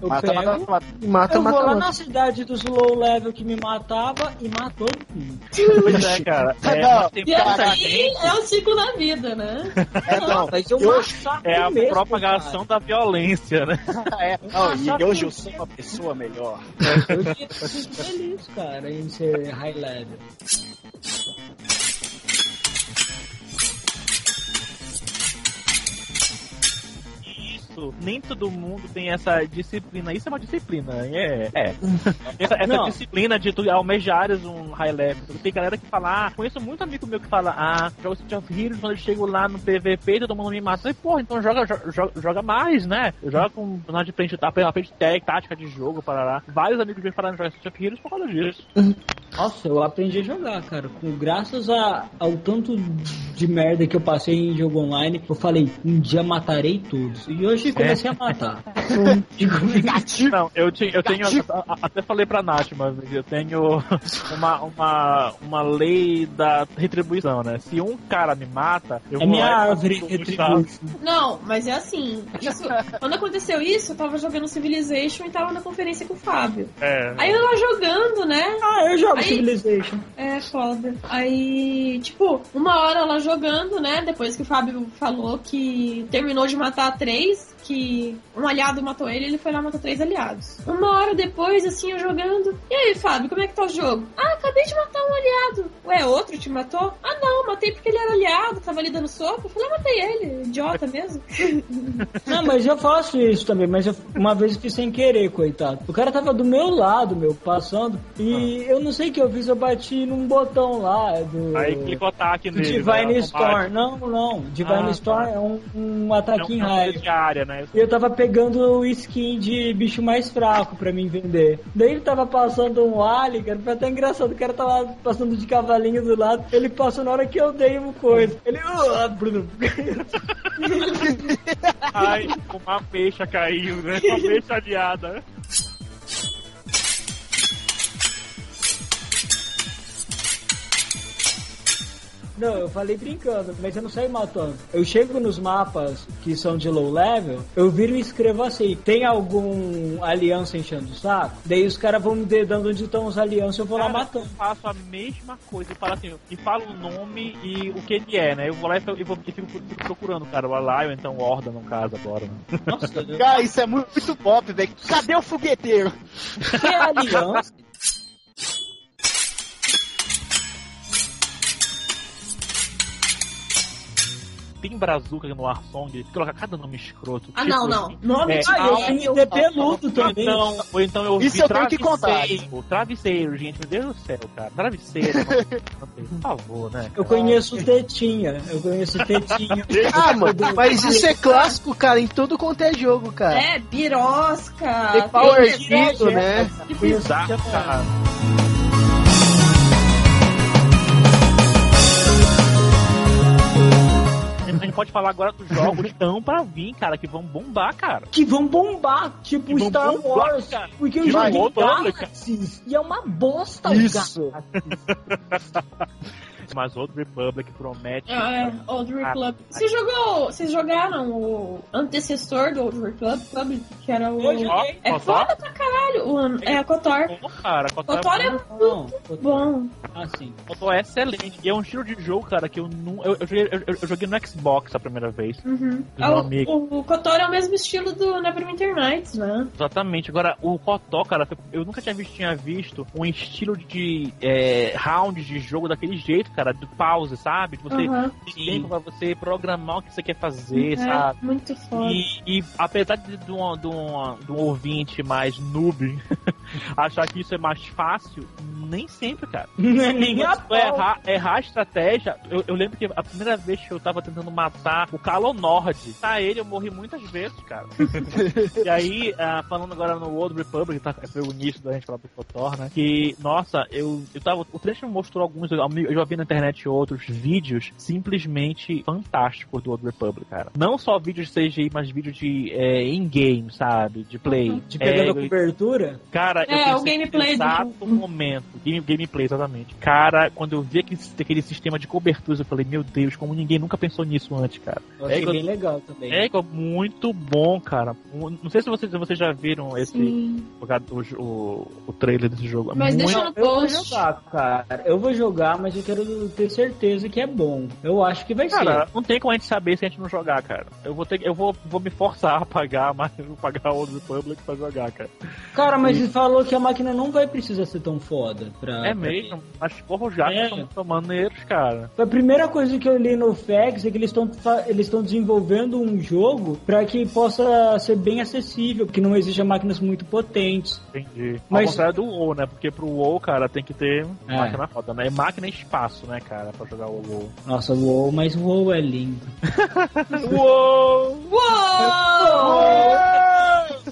Eu Mata, pego, mata, mata. Mata, eu vou mata, lá mata. na cidade dos low level que me matava e matou tudo. Pois é, cara. É, Não, E assim é o ciclo da vida, né? É, não. Mas eu é a mesmo, propagação da violência, né? É, não, e hoje eu sou uma pessoa melhor. cara. Eu fico feliz, cara, em ser high level. Isso, nem todo mundo tem essa disciplina. Isso é uma disciplina, é. é. Essa, essa Não. disciplina de tu almejares um high level. Tem galera que fala, ah, conheço muito amigo meu que fala, ah, jogo City of Heroes, quando eu chego lá no PVP, todo mundo me mata. E, porra, então joga, jo- jo- joga mais, né? Joga com personagem de frente, tá, pela frente tech, tática de jogo, parará. Vários amigos meus falaram jogar City of Heroes por causa disso. Nossa, eu aprendi a jogar, cara. Com, graças a, ao tanto de merda que eu passei em jogo online, eu falei, um dia matarei todos. E hoje comecei a matar. Não, eu, tinha, eu tenho. Até falei pra Nath vez, eu tenho uma, uma, uma lei da retribuição, né? Se um cara me mata, eu É vou minha lá e árvore faço retribui. sabe? Não, mas é assim. isso- quando aconteceu isso, eu tava jogando Civilization e tava na conferência com o Fábio. É. Aí eu lá jogando, né? Ah, eu jogo Aí- Civilization. É foda. Aí, tipo, uma hora lá jogando, né? Depois que o Fábio falou que terminou de matar três, que um aliado matou ele, ele foi lá matou três aliados. Uma hora depois, assim, eu jogando. E aí, Fábio, como é que tá o jogo? Ah, acabei de matar um aliado. Ué, outro te matou? Ah, não, matei porque ele era aliado, tava ali dando soco. Eu falei, ah, matei ele, idiota mesmo. Não, mas eu faço isso também, mas eu, uma vez eu fiz sem querer, coitado. O cara tava do meu lado, meu, passando, e eu não sei o que eu fiz, eu bati num botão lá do... Aí clicou ataque do nele. Divine né, Storm. Não, não. Divine Ah, Storm tá. é um, um É ataquinho um raio. de área, né? E eu tava pegando o skin de bicho mais fraco pra mim vender. Daí ele tava passando um alien, cara, foi até engraçado. O cara tava passando de cavalinho do lado. Ele passou na hora que eu dei uma coisa. Ele. "Ah, Bruno. Ai, uma peixa caiu, né? Uma peixa aliada. Não, eu falei brincando, mas eu não saio matando. Eu chego nos mapas que são de low level, eu viro e escrevo assim: tem algum aliança enchendo o saco? Daí os caras vão me dedando onde estão os alianças eu vou lá Cara, matando. Eu faço a mesma coisa. Eu falo assim, e falo o nome e o que ele é, né? Eu vou lá e fico, e vou- e fico- fico procurando, cara, o Alai ou então o Horda, no caso, agora. Né? Nossa, Cara, isso é muito, muito pop, velho. Cadê o fogueteiro? que é aliança? Tem Brazuca no Arsong, coloca cada nome escroto. Ah, tipo não, não. assim, Nome é, de peludo Ou também. então, ou então eu Isso eu tenho que contar. travesseiro, travesseiro, gente, meu Deus do céu, cara. Travesseiro, por favor, né? Eu conheço Tetinha, eu conheço Tetinha. Ah, mano, mas isso é clássico, cara, em todo quanto é jogo, cara. É, birosca. Tem Power tem- Guido, né? Que bizarro, cara. A gente pode falar agora dos jogos que estão pra vir, cara, que vão bombar, cara. Que vão bombar, tipo vão Star bombar, Wars. cara. Porque eu joguei bombar, Galaxies e é uma bosta o Isso. Galaxies. Mas Old Republic promete. Ah, é, Old Republic. Você jogou. Vocês jogaram o antecessor do Old Republic, que era o. Eu joguei. É foda pra caralho. O, é a Kotor. Bom, cara, Kotor Kotor é é Não, bom. Ah, sim. Kotor é excelente. E é um estilo de jogo, cara, que eu não. Eu, eu, joguei, eu, eu joguei no Xbox a primeira vez. Uhum. Ah, amigo. o, o Kotor é o mesmo estilo do Neverwinter Nights, né? Exatamente. Agora, o Kotor, cara, eu nunca tinha visto, tinha visto um estilo de é, round de jogo daquele jeito, cara, do pause, sabe? De você Aham. ter tempo pra você programar o que você quer fazer, É, sabe? muito foda. E, e apesar de, de, um, de, um, de um ouvinte mais noob achar que isso é mais fácil, nem sempre, cara. Não é nem errar, errar a estratégia, eu, eu lembro que a primeira vez que eu tava tentando matar o Calonord, tá ele, eu morri muitas vezes, cara. e aí, ah, falando agora no World Republic, tá, foi o início da gente falar do Kotor, né? Que, nossa, eu, eu tava. O trecho me mostrou alguns, eu eu já vi na internet outros vídeos simplesmente fantásticos do World Republic, cara. Não só vídeos de CGI, mas vídeos de é, in-game, sabe? De play. De pegando a É, cobertura? Cara, eu É, pensei o gameplay do exato momento. Game, gameplay, exatamente. Cara, quando eu vi aquele, aquele sistema de coberturas, eu falei, meu Deus, como ninguém nunca pensou nisso antes, cara. Eu achei É, bem legal também. É muito bom, cara. Não sei se vocês, vocês já viram esse o, o, o trailer desse jogo. É Mas muito... deixa no Eu vou post. jogar, cara. Eu vou jogar, mas eu quero ter certeza que é bom. Eu acho que vai Cara, ser. não tem como a gente saber se a gente não jogar, cara. Eu vou ter, eu vou, vou me forçar a pagar, mas eu vou pagar o Old Republic pra jogar, cara. Cara, mas ele falou que a máquina não vai precisar ser tão foda. Pra, É pra- mesmo, mas porra, os jogos É. são, são maneiros, cara. A primeira coisa que eu li no Fax é que eles estão eles estão desenvolvendo um jogo para que possa ser bem acessível, que não exija máquinas muito potentes. Entendi. Ao Mas- contrário do WoW, né? Porque pro WoW, cara, tem que ter É. máquina foda, né? Máquina e espaço, né, cara, pra jogar o WoW. Nossa, o WoW, mas o WoW é lindo. WoW!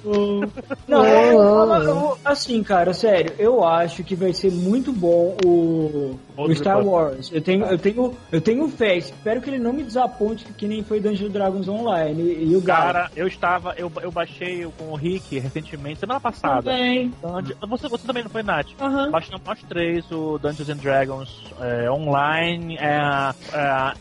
Não, eu- eu- assim, cara, sério, eu acho que vai ser muito bom o, o Star. Wars. Eu tenho, eu tenho, eu tenho fé. Espero que ele não me desaponte que nem foi Dungeons Dragons Online e, e o. Cara, eu estava, eu, eu baixei com o Rick recentemente, semana passada. Também. Você, você também não foi, Nath? Aham. Baixamos nós três o Dungeons and Dragons é, online, é,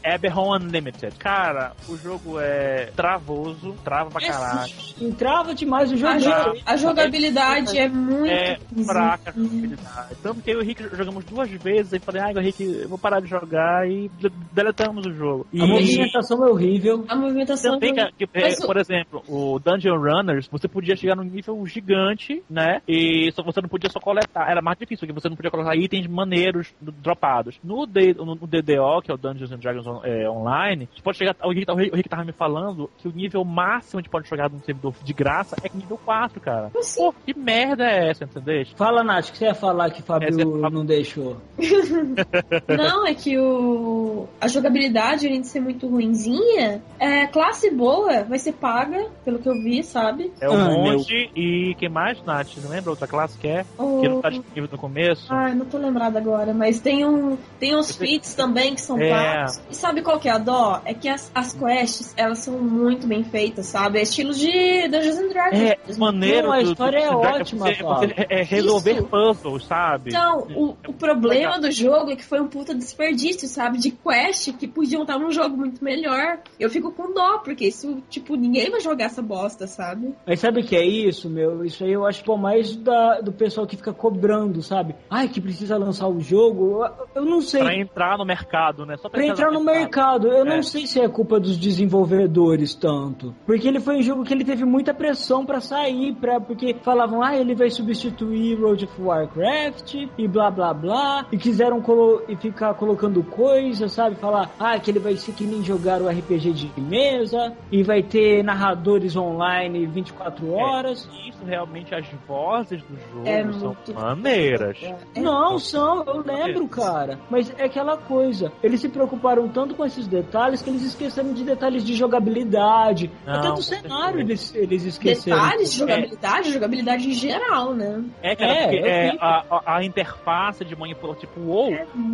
é, Eberron Unlimited. Cara, o jogo é travoso, trava pra caralho. Entrava demais o jogo. A, jo- a jogabilidade é muito. É fraca a jogabilidade. Tanto que eu e o Rick jogamos duas vezes e falei, ai, Rick, eu vou parar de jogar e de- deletamos o jogo. E A movimentação é horrível. A movimentação também, é que, que, é, o- por exemplo, o Dungeon Runners, você podia chegar num nível gigante, né? E só, você não podia só coletar. Era mais difícil, porque você não podia coletar itens maneiros do- dropados. No, D, no, no DDO, que é o Dungeons and Dragons on- é, Online, você pode chegar. O Rick, o Rick o Rick tava me falando que o nível máximo que a gente pode jogar num servidor de graça é nível 4, cara. assim? Pô, que merda é essa, entendeu? Fala, Nath, o que você ia falar que o Fábio É, não deixou? Não, é que o a jogabilidade, além de ser muito ruinzinha, é classe boa, vai ser paga, pelo que eu vi, sabe? É o Ah, Monte e quem mais, Nath? Não lembra outra classe que é? Que não O... tá disponível no começo? Ai, não tô lembrada agora, mas tem um tem uns feats também que são É. pagos. E sabe qual que é a dó? É que as, as quests, elas são muito bem feitas, sabe? É estilo de Dungeons and Dragons. É, maneiro. Não, a do- história do- é do- ótima, Você, Fábio. você é, é resolver Isso. puzzles, sabe? Então, o, o problema do jogo é que foi um puta desperdício, sabe? De quest que podiam estar num jogo muito melhor. Eu fico com dó, porque isso, tipo, ninguém vai jogar essa bosta, sabe? Mas sabe o que é isso, meu? Isso aí eu acho que é mais da, do pessoal que fica cobrando, sabe? Ai, que precisa lançar o jogo. Eu, eu não sei. Pra entrar no mercado, né? Só Pra entrar no mercado, eu não É. sei se é culpa dos desenvolvedores tanto. Porque ele foi um jogo que ele teve muita pressão pra sair, pra, porque falavam, ah, ele vai substituir World of Warcraft e blá blá blá. E quiseram colo e ficar colocando coisas, sabe? Falar, ah, que ele vai ser que nem jogar o RPG de mesa e vai ter narradores online 24 horas. E isso realmente, as vozes do jogo É são muito- maneiras. Não, são, eu lembro, cara. Mas é aquela coisa. Eles se preocuparam tanto com esses detalhes que eles esqueceram de detalhes de jogabilidade. Não, Até do cenário eles, eles esqueceram. Detalhes de jogabilidade, jogabilidade em geral, né? É, cara, É, porque é, a, a, a interface de manipulação, tipo, WoW,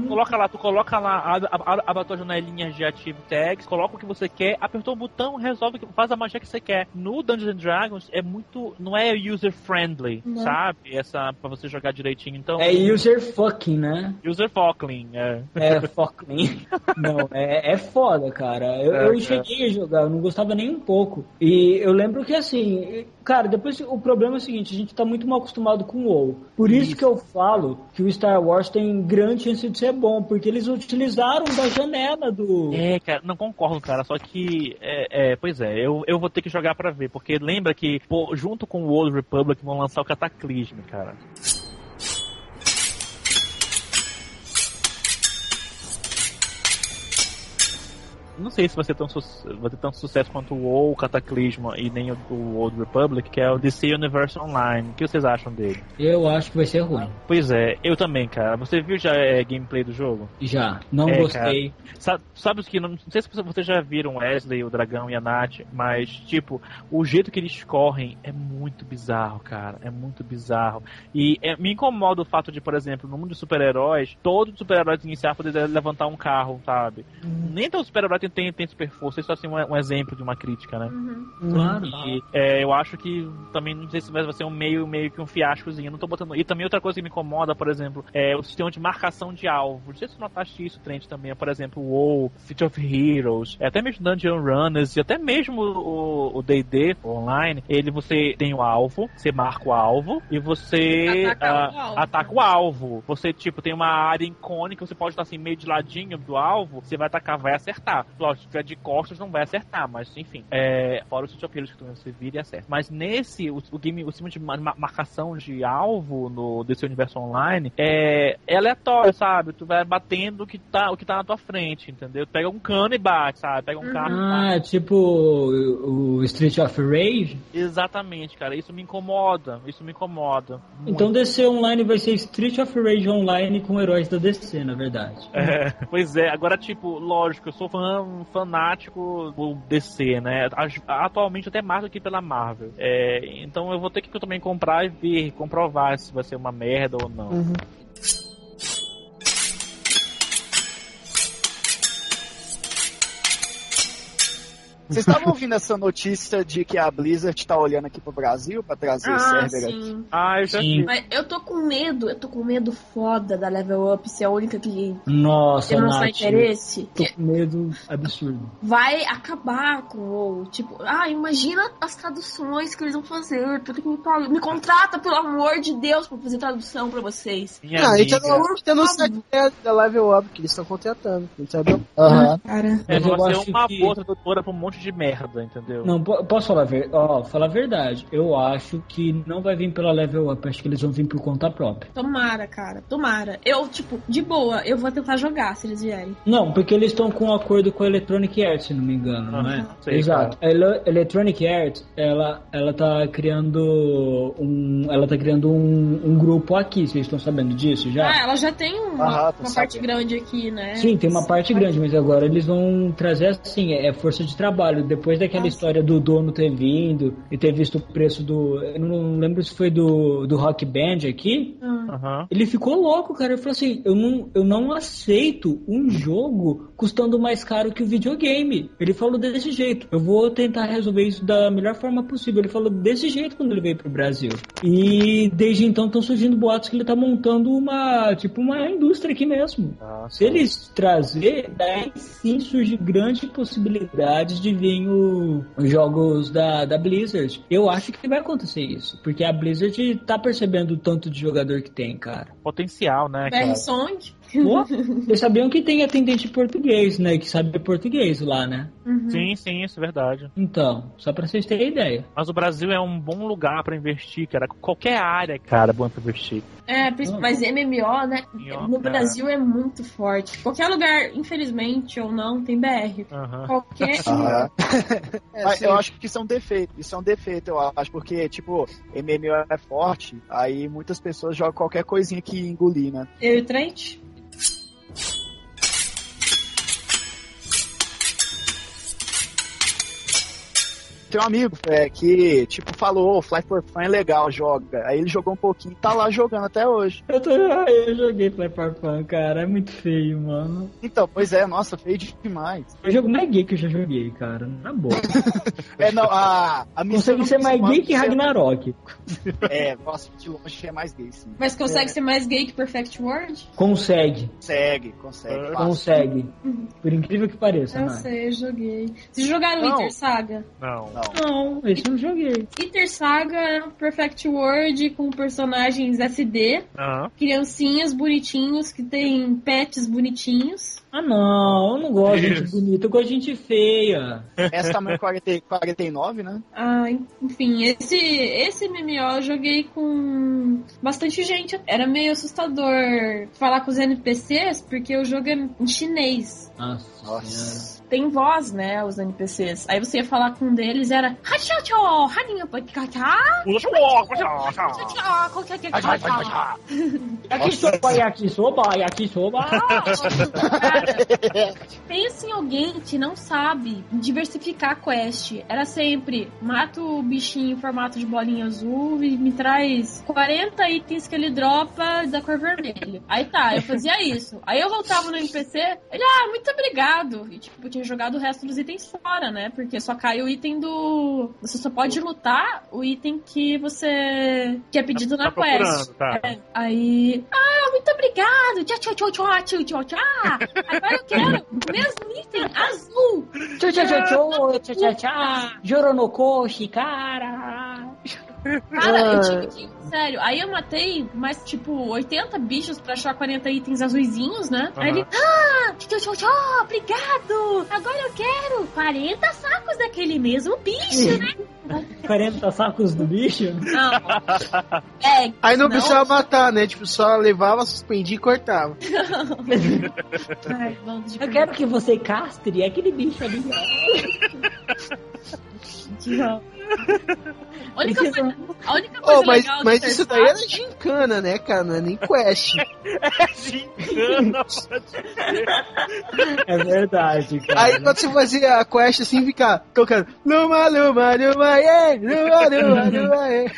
coloca lá, tu coloca lá, abre, abre, abre a tua janelinha de Active Tags, coloca o que você quer, apertou o botão, resolve, faz a magia que você quer. No Dungeons and Dragons é muito, não é user friendly, Não. sabe? Essa, pra você jogar direitinho, então... É user fucking, né? User fuckling, é. É, fucking. Não, é, é foda, cara. Eu, É, eu é. cheguei a jogar, eu não gostava nem um pouco. E eu lembro que assim, cara, depois o problema é o seguinte, a gente tá muito mal acostumado com o WoW. Por isso, que eu falo que o Star Wars tem grande chance de ser bom, porque eles utilizaram da janela do. É, cara, não concordo, cara. Só que, é, é, pois é, eu, eu vou ter que jogar pra ver, porque lembra que, pô, junto com o Old Republic vão lançar o Cataclysm, cara. Não sei se vai, ser tão vai ter tanto sucesso quanto o WoW, o Cataclysm e nem o, o Old Republic, que é o DC Universe Online. O que vocês acham dele? Eu acho que vai ser ruim. Pois é, eu também, cara. Você viu já é, gameplay do jogo? Já, não É, gostei. cara. Sabe, os que. Não, não sei se vocês já viram Wesley, o Dragão e a Nath, mas, tipo, o jeito que eles correm é muito bizarro, cara. É muito bizarro. E é, me incomoda o fato de, por exemplo, no mundo de super-heróis, todo super-herói iniciar poder levantar um carro, sabe? Nem todo super-herói tem, tem, tem super força. Isso é assim, um, um exemplo de uma crítica, né? Claro. E é, eu acho que também não sei se vai ser um meio, meio que um fiascozinho. Não tô botando. E também outra coisa que me incomoda, por exemplo, é o sistema de marcação de alvo. Não sei se você notaste isso, Trent, também. Por exemplo, o WoW, City of Heroes, é, até mesmo Dungeon Runners e até mesmo o D&D online. Ele você tem o alvo, você marca o alvo e você Ataca ah, o alvo. ataca o alvo. Você tipo tem uma área icônica, você pode estar assim meio de ladinho do alvo, você vai atacar, vai acertar. Lógico, se tiver de costas não vai acertar, mas enfim. É, fora os City of Heroes que você vira e acerta. Mas nesse, o, o game, o sistema de ma- ma- marcação de alvo no desse universo online é, é aleatório, sabe? Tu vai batendo o que tá, o que tá na tua frente, entendeu? Tu pega um cano e bate, sabe? Pega um carro e bate. Ah, tipo o o Street of Rage. Exatamente, cara. Isso me incomoda. Isso me incomoda. muito. Então DC Online vai ser Street of Rage Online com heróis da DC, na verdade. É, pois é, agora, tipo, lógico, eu sou fã, fanático do DC, né? Atualmente até mais do que pela Marvel. É, então eu vou ter que também comprar e ver, comprovar se vai ser uma merda ou não. Vocês estavam ouvindo essa notícia de que a Blizzard tá olhando aqui pro Brasil pra trazer o Ah, server aqui? sim. Ah, eu já Sim. vi. Mas eu tô com medo, eu tô com medo foda da Level Up ser a única que Nossa, demonstrar Nath. interesse. Tô com medo absurdo. Vai acabar com o. Tipo, ah, imagina as traduções que eles vão fazer. Tudo que me. Me contrata, pelo amor de Deus, pra fazer tradução pra vocês. Minha Ah, amiga. então não tem no site da Level Up que eles estão contratando, entendeu? Aham. Cara. É, vai ser uma que- boa tradutora pra um monte de merda, entendeu? Não, po- posso falar, ver... ó, falar a verdade. Eu acho que não vai vir pela Level Up. Acho que eles vão vir por conta própria. Tomara, cara. Tomara. Eu, tipo, de boa, eu vou tentar jogar se eles vierem. Não, porque eles estão com um acordo com a Electronic Arts, se não me engano, não é? Aham, sei, Exato. A Ele- Electronic Arts, ela, ela tá criando um, ela tá criando um, um grupo aqui. Vocês estão sabendo disso já? Ah, ela já tem uma, Aham, tô uma parte grande aqui, né? Sim, tem uma parte grande, mas agora eles vão trazer assim, é força de trabalho. Falo, depois daquela história do dono ter vindo e ter visto o preço do. Eu não lembro se foi do, do Rock Band aqui. Aham. Ele ficou louco, cara. Ele falou assim: eu não, eu não aceito um jogo custando mais caro que o videogame. Ele falou desse jeito. Eu vou tentar resolver isso da melhor forma possível. Ele falou desse jeito quando ele veio pro Brasil. E desde então estão surgindo boatos que ele tá montando uma, tipo, uma indústria aqui mesmo. Se eles trazer, daí sim surge grandes possibilidades de vir o- os jogos da, da Blizzard. Eu acho que vai acontecer isso. Porque a Blizzard tá percebendo o tanto de jogador que tem, cara. Potencial, né, cara? BR Song. Pô, Vocês sabiam que tem atendente português, né? Que sabe português lá, né? Uhum. Sim, sim, isso é verdade. Então, só pra vocês terem ideia. Mas o Brasil é um bom lugar pra investir, cara. Qualquer área, cara, é bom pra investir. É, princip- mas MMO, né? MMO, No é. Brasil é muito forte. Qualquer lugar, infelizmente ou não, tem BR. Aham. Qualquer. Aham. É, Mas eu acho que isso é um defeito. Isso é um defeito, eu acho, porque, tipo, MMO é forte, aí muitas pessoas jogam qualquer coisinha que engolir, né? Eu e o Trent? Tem um amigo é, que, tipo, falou, Fly for Fun é legal, joga. Aí ele jogou um pouquinho e tá lá jogando até hoje. Eu, tô, eu joguei Play for Fun, cara. É muito feio, mano. Então, pois é, nossa, feio demais. É o jogo mais gay que eu já joguei, cara. Na boa. É, não, a, a missão Consegue ser mais gay que Ragnarok. É, nossa, de longe é mais gay, sim. Mas consegue ser mais gay que Perfect World? Consegue. Consegue, consegue. fácil. Consegue. Por incrível que pareça, Eu né? sei, eu joguei. Vocês jogaram Não. Inter Saga? Não. Não, esse eu não joguei. Inter Saga Perfect World com personagens SD, Aham. criancinhas bonitinhos que tem pets bonitinhos. Ah, não, eu não gosto de gente bonita, eu gosto de gente feia. Essa tamanho 40, 49, né? Ah, enfim, esse, esse MMO eu joguei com bastante gente. Era meio assustador falar com os NPCs, porque o jogo é em chinês. Nossa. Nossa. Tem voz, né, os NPCs. Aí você ia falar com um deles, era... Yakisoba, yakisoba, yakisoba. Pensa em alguém que não sabe diversificar a quest. Era sempre, mata o bichinho em formato de bolinha azul e me traz 40 itens que ele dropa da cor vermelha. Aí tá, eu fazia isso. Aí eu voltava no NPC, ele, ah, muito obrigado. E tipo, eu tinha jogado o resto dos itens fora, né? Porque só cai o item do. Você só pode lutar o item que você. que é pedido Tá na quest. procurando, tá. É, aí. Ah, muito obrigado! Tchau, tchau, tchau, tchau, tchau, tchau, tchau. Agora eu quero o mesmo item azul. Tchau, tchau, tchau, tchau, tchau, tchau, tchau. Joronokoshi, cara. Cara, eu tive que. Sério, aí eu matei mais tipo 80 bichos pra achar 40 itens azuizinhos, né? Aí ele. Ah! Tchau, tchau, tchau, obrigado! Agora eu quero 40 sacos daquele mesmo bicho, né? 40 sacos do bicho? Não. É. Aí não, precisava matar, né? Tipo, só levava, suspendia e cortava. Ai, Eu quero que você castre aquele bicho ali. Não. A única coisa, a única coisa Oh, mas legal mas isso daí era Saga- gincana, né, cara? Não é nem quest. Gincana, pode ser. É verdade, cara. Aí quando você fazia a quest assim, fica tocando Luma, Luma, Luma, yeah, Luma, Luma, Luma, yeah.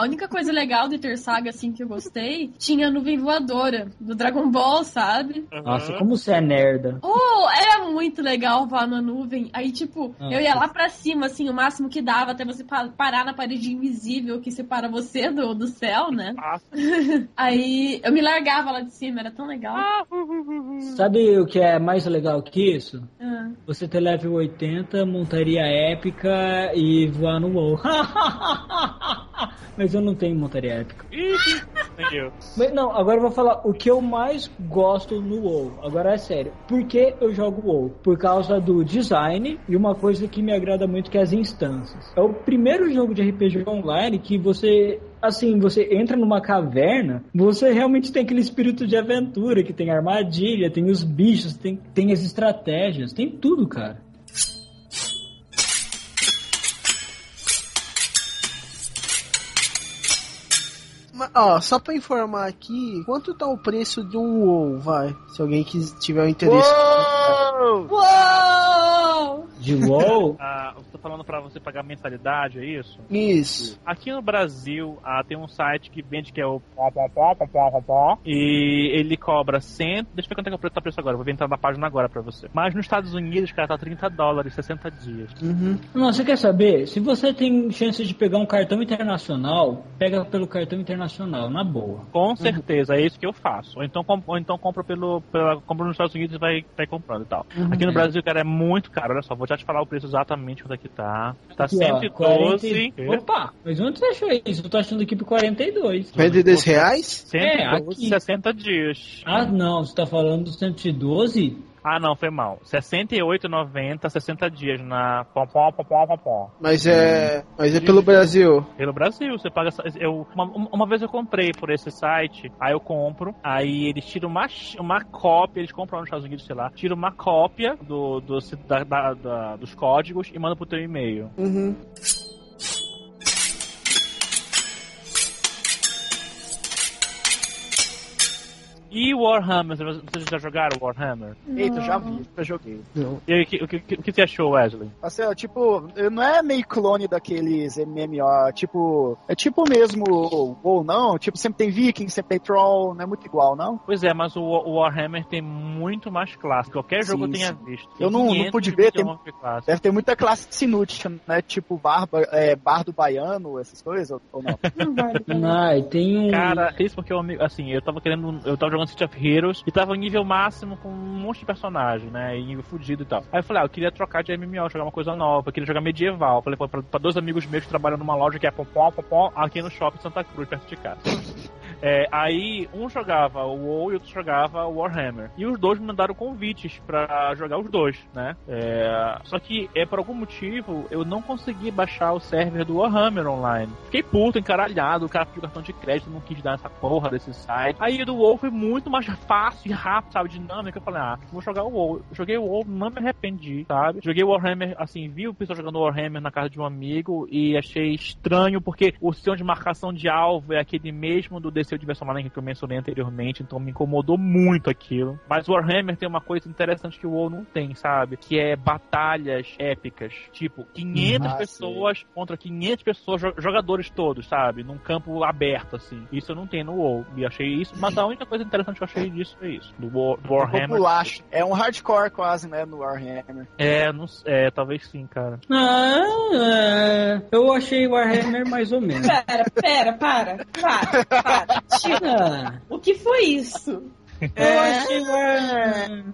A única coisa legal de Ter Saga, assim, que eu gostei, tinha a nuvem voadora do Dragon Ball, sabe? Nossa, como você é nerda. Oh, era muito legal voar na nuvem. Aí, tipo, Ah, eu ia lá pra cima, assim, o máximo que dava, até você pa- parar na parede invisível que separa você do, do céu, né? Ah, Aí eu me largava lá de cima, era tão legal. Sabe o que é mais legal que isso? Ah. Você ter level 80, montaria épica e voar no WoW. Mas eu não tenho montaria épica. Mas não, agora eu vou falar o que eu mais gosto no WoW. Agora é sério. Por que eu jogo WoW? Por causa do design e uma coisa que me agrada muito que é as instâncias. É o primeiro jogo de RPG online que você assim, você entra numa caverna, você realmente tem aquele espírito de aventura, que tem armadilha, tem os bichos, tem, tem as estratégias, tem tudo, cara. Ó, só pra informar aqui, quanto tá o preço de um WoW, vai? Se alguém quis, tiver um interesse. Uou! Uou! De WoW? Ah, eu tô falando pra você pagar mensalidade, é isso? Isso. Aqui no Brasil, ah, tem um site que vende que é o pó, pó, pó, pó, pó, pó, pó, e ele cobra 100. Deixa eu ver quanto é que é o preço, tá o preço agora. Vou entrar na página agora pra você. Mas nos Estados Unidos, cara, tá 30 dólares, 60 dias. Uhum. Não, você quer saber? Se você tem chance de pegar um cartão internacional, pega pelo cartão internacional, na boa. Com certeza, é isso que eu faço. Ou então, ou então compro pelo, pela, compro nos Estados Unidos e vai, vai comprando e tal. Aqui no É. Brasil, cara, é muito caro. Olha só, vou já te falar o preço exatamente quanto é que tá. Tá Aqui, ó, 112. 40 Opa, mas onde você achou isso? Eu tô achando aqui por 42. 42 reais? 112, É, aqui. 60 dias. Ah, não, você tá falando do 112? Ah, não, foi mal. 68,90, 60 dias na pom pom pom pom pom pom. Mas é. Mas é pelo Brasil. Pelo Brasil, você paga. Eu, uma, uma vez eu comprei por esse site, aí eu compro, aí eles tiram uma, uma cópia, eles compram lá nos Estados Unidos, sei lá, tiram uma cópia do, do, da- da- da- dos códigos e mandam pro teu e-mail. Uhum. E Warhammer, vocês já jogaram Warhammer? Eita, já vi, já joguei. E aí, o que, o que, o que você achou, Wesley? Assim, ó, tipo, não é meio clone daqueles MMO, tipo, é tipo mesmo, ou não, tipo, sempre tem viking, sempre tem troll, não é muito igual, não? Pois é, mas o, o Warhammer tem muito mais classe. Qualquer jogo Sim, eu tenha sim. visto. Eu não- não 500 pude ver, tem- de. Deve ter muita classe inútil, né? Tipo, barba, é, bardo baiano, essas coisas, ou- ou não? Ai, tem um. Cara, isso porque eu, assim, eu tava querendo. Eu tava jogando City of Heroes e tava em nível máximo com um monte de personagem, né? E nível fudido e tal. Aí eu falei, ah, eu queria trocar de MMO, jogar uma coisa nova, eu queria jogar medieval. Eu falei, pô, pra, pra dois amigos meus que trabalham numa loja que é popó, popó, aqui no shopping Santa Cruz, perto de casa. É, aí um jogava o WoW e outro jogava o Warhammer. E os dois me mandaram convites pra jogar os dois, né? É, só que, é, por algum motivo, eu não consegui baixar o server do Warhammer online. Fiquei puto, encaralhado, o cara pediu cartão de crédito, não quis dar essa porra desse site. Aí do WoW foi muito mais fácil e rápido, sabe? Dinâmico. Eu falei, ah, vou jogar o WoW. Joguei o WoW, não me arrependi, sabe? Joguei o Warhammer, assim, vi o pessoal jogando Warhammer na casa de um amigo e achei estranho, porque o sistema de marcação de alvo é aquele mesmo do DC Diversão Maligna que eu mencionei anteriormente, então me incomodou muito aquilo. Mas o Warhammer tem uma coisa interessante que o WoW não tem, sabe? Que é batalhas épicas. Tipo, 500 Ah, pessoas contra 500 pessoas, jo- jogadores todos, sabe? Num campo aberto, assim. Isso eu não tenho no WoW. E achei isso. Mas a única coisa interessante que eu achei disso foi isso. Do, War, do É Warhammer. populacho. É um hardcore quase, né, no Warhammer. É, não, é, talvez sim, cara. Ah, é, eu achei Warhammer mais ou menos. Pera, pera, para, para, para. Tio, Ah, o que foi isso? eu achei.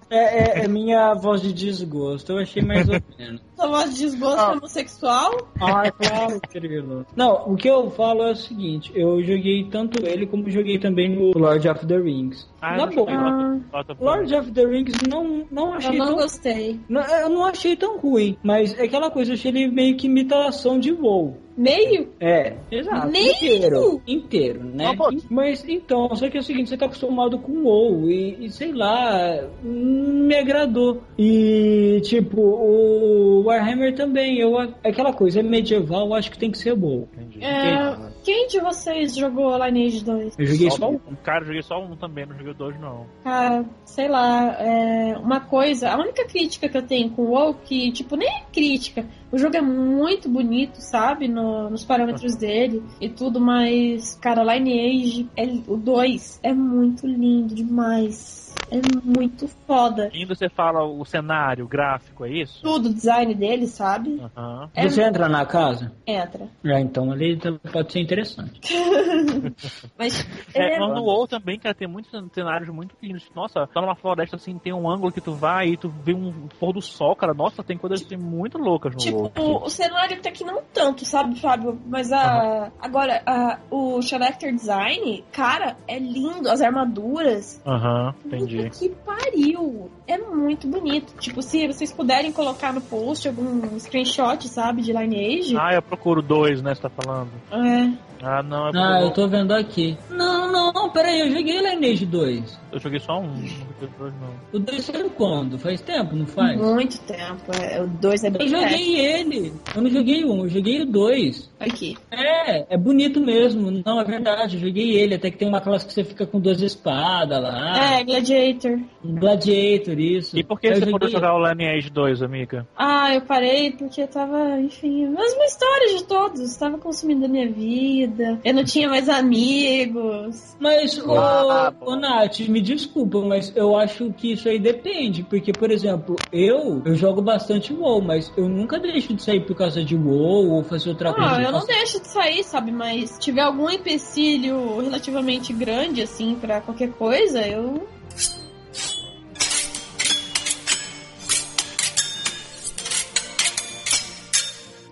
É, é- é minha voz de desgosto. Eu achei mais ou menos. Sua voz de desgosto Ah. homossexual? Ai, claro, querido. Não, o que eu falo é o seguinte: eu joguei tanto ele como joguei também no Lord of the Rings. Ah, Na eu não boa. joguei Lord- of the Rings não, não Eu achei não tão gostei. Não, eu não achei tão ruim, mas é aquela coisa, eu achei ele meio que imitação de WoW. Meio? É, exato. Meio? Inteiro. Inteiro, né? Mas então, só que é o seguinte, você tá acostumado com WoW e, e sei lá, me agradou. E tipo, o Warhammer também, eu, aquela coisa, é medieval, eu acho que tem que ser WoW. Entendi. É, quem de vocês jogou Lineage 2? Eu joguei Só só um. Cara, eu joguei só um também, não joguei dois, não. Cara, sei lá, é, uma coisa, a única crítica que eu tenho com o WoW, que, tipo, nem é crítica, o jogo é muito bonito, sabe, no- nos parâmetros dele e tudo, mas, cara, Lineage, é, o 2 é muito lindo demais, é muito foda. Ainda você fala o cenário, o gráfico, é isso? Tudo, o design dele, sabe? Aham. É- Você entra na casa? Entra. É, então ali pode ser interessante. Mas É, é, no WoW também, cara, tem muitos cenários muito lindos. Nossa, tá numa floresta assim, tem um ângulo que tu vai e tu vê um pôr do sol, cara. Nossa, tem coisas assim, muito loucas no Tipo, WoW. o, o cenário até que não tanto, sabe, Fábio? Mas a. Agora, a, o character design, cara, é lindo. As armaduras. Aham, entendi. Que pariu! É muito bonito. Tipo, se vocês puderem colocar no post algum screenshot, sabe, de Lineage. Ah, eu procuro dois, né? Você tá falando. É. Ah, não, é Ah, eu tô vendo aqui. Não, não, Não, peraí, eu joguei Lineage 2. Eu joguei só um, não joguei dois não. O 2 saiu quando? Faz tempo, não faz? Muito tempo. É, o 2 é Eu bem joguei ele. Eu não joguei um, eu joguei o 2. Aqui. É, é bonito mesmo. Não, é verdade, eu joguei ele. Até que tem uma classe que você fica com duas espadas lá. É, Gladiator. Um Gladiator, isso. E por que Eu você joguei- pôde jogar o Lineage 2, amiga? Ah, eu parei porque eu tava, enfim, a mesma história de todos. Estava consumindo a minha vida. Eu não tinha mais amigos. Mas, ô, Ah, ô Nath, me desculpa, mas eu acho que isso aí depende. Porque, por exemplo, eu, eu jogo bastante WoW, mas eu nunca deixo de sair por causa de WoW ou fazer outra coisa. Ah, eu não deixo de sair, sabe? Mas se tiver algum empecilho relativamente grande, assim, pra qualquer coisa, eu.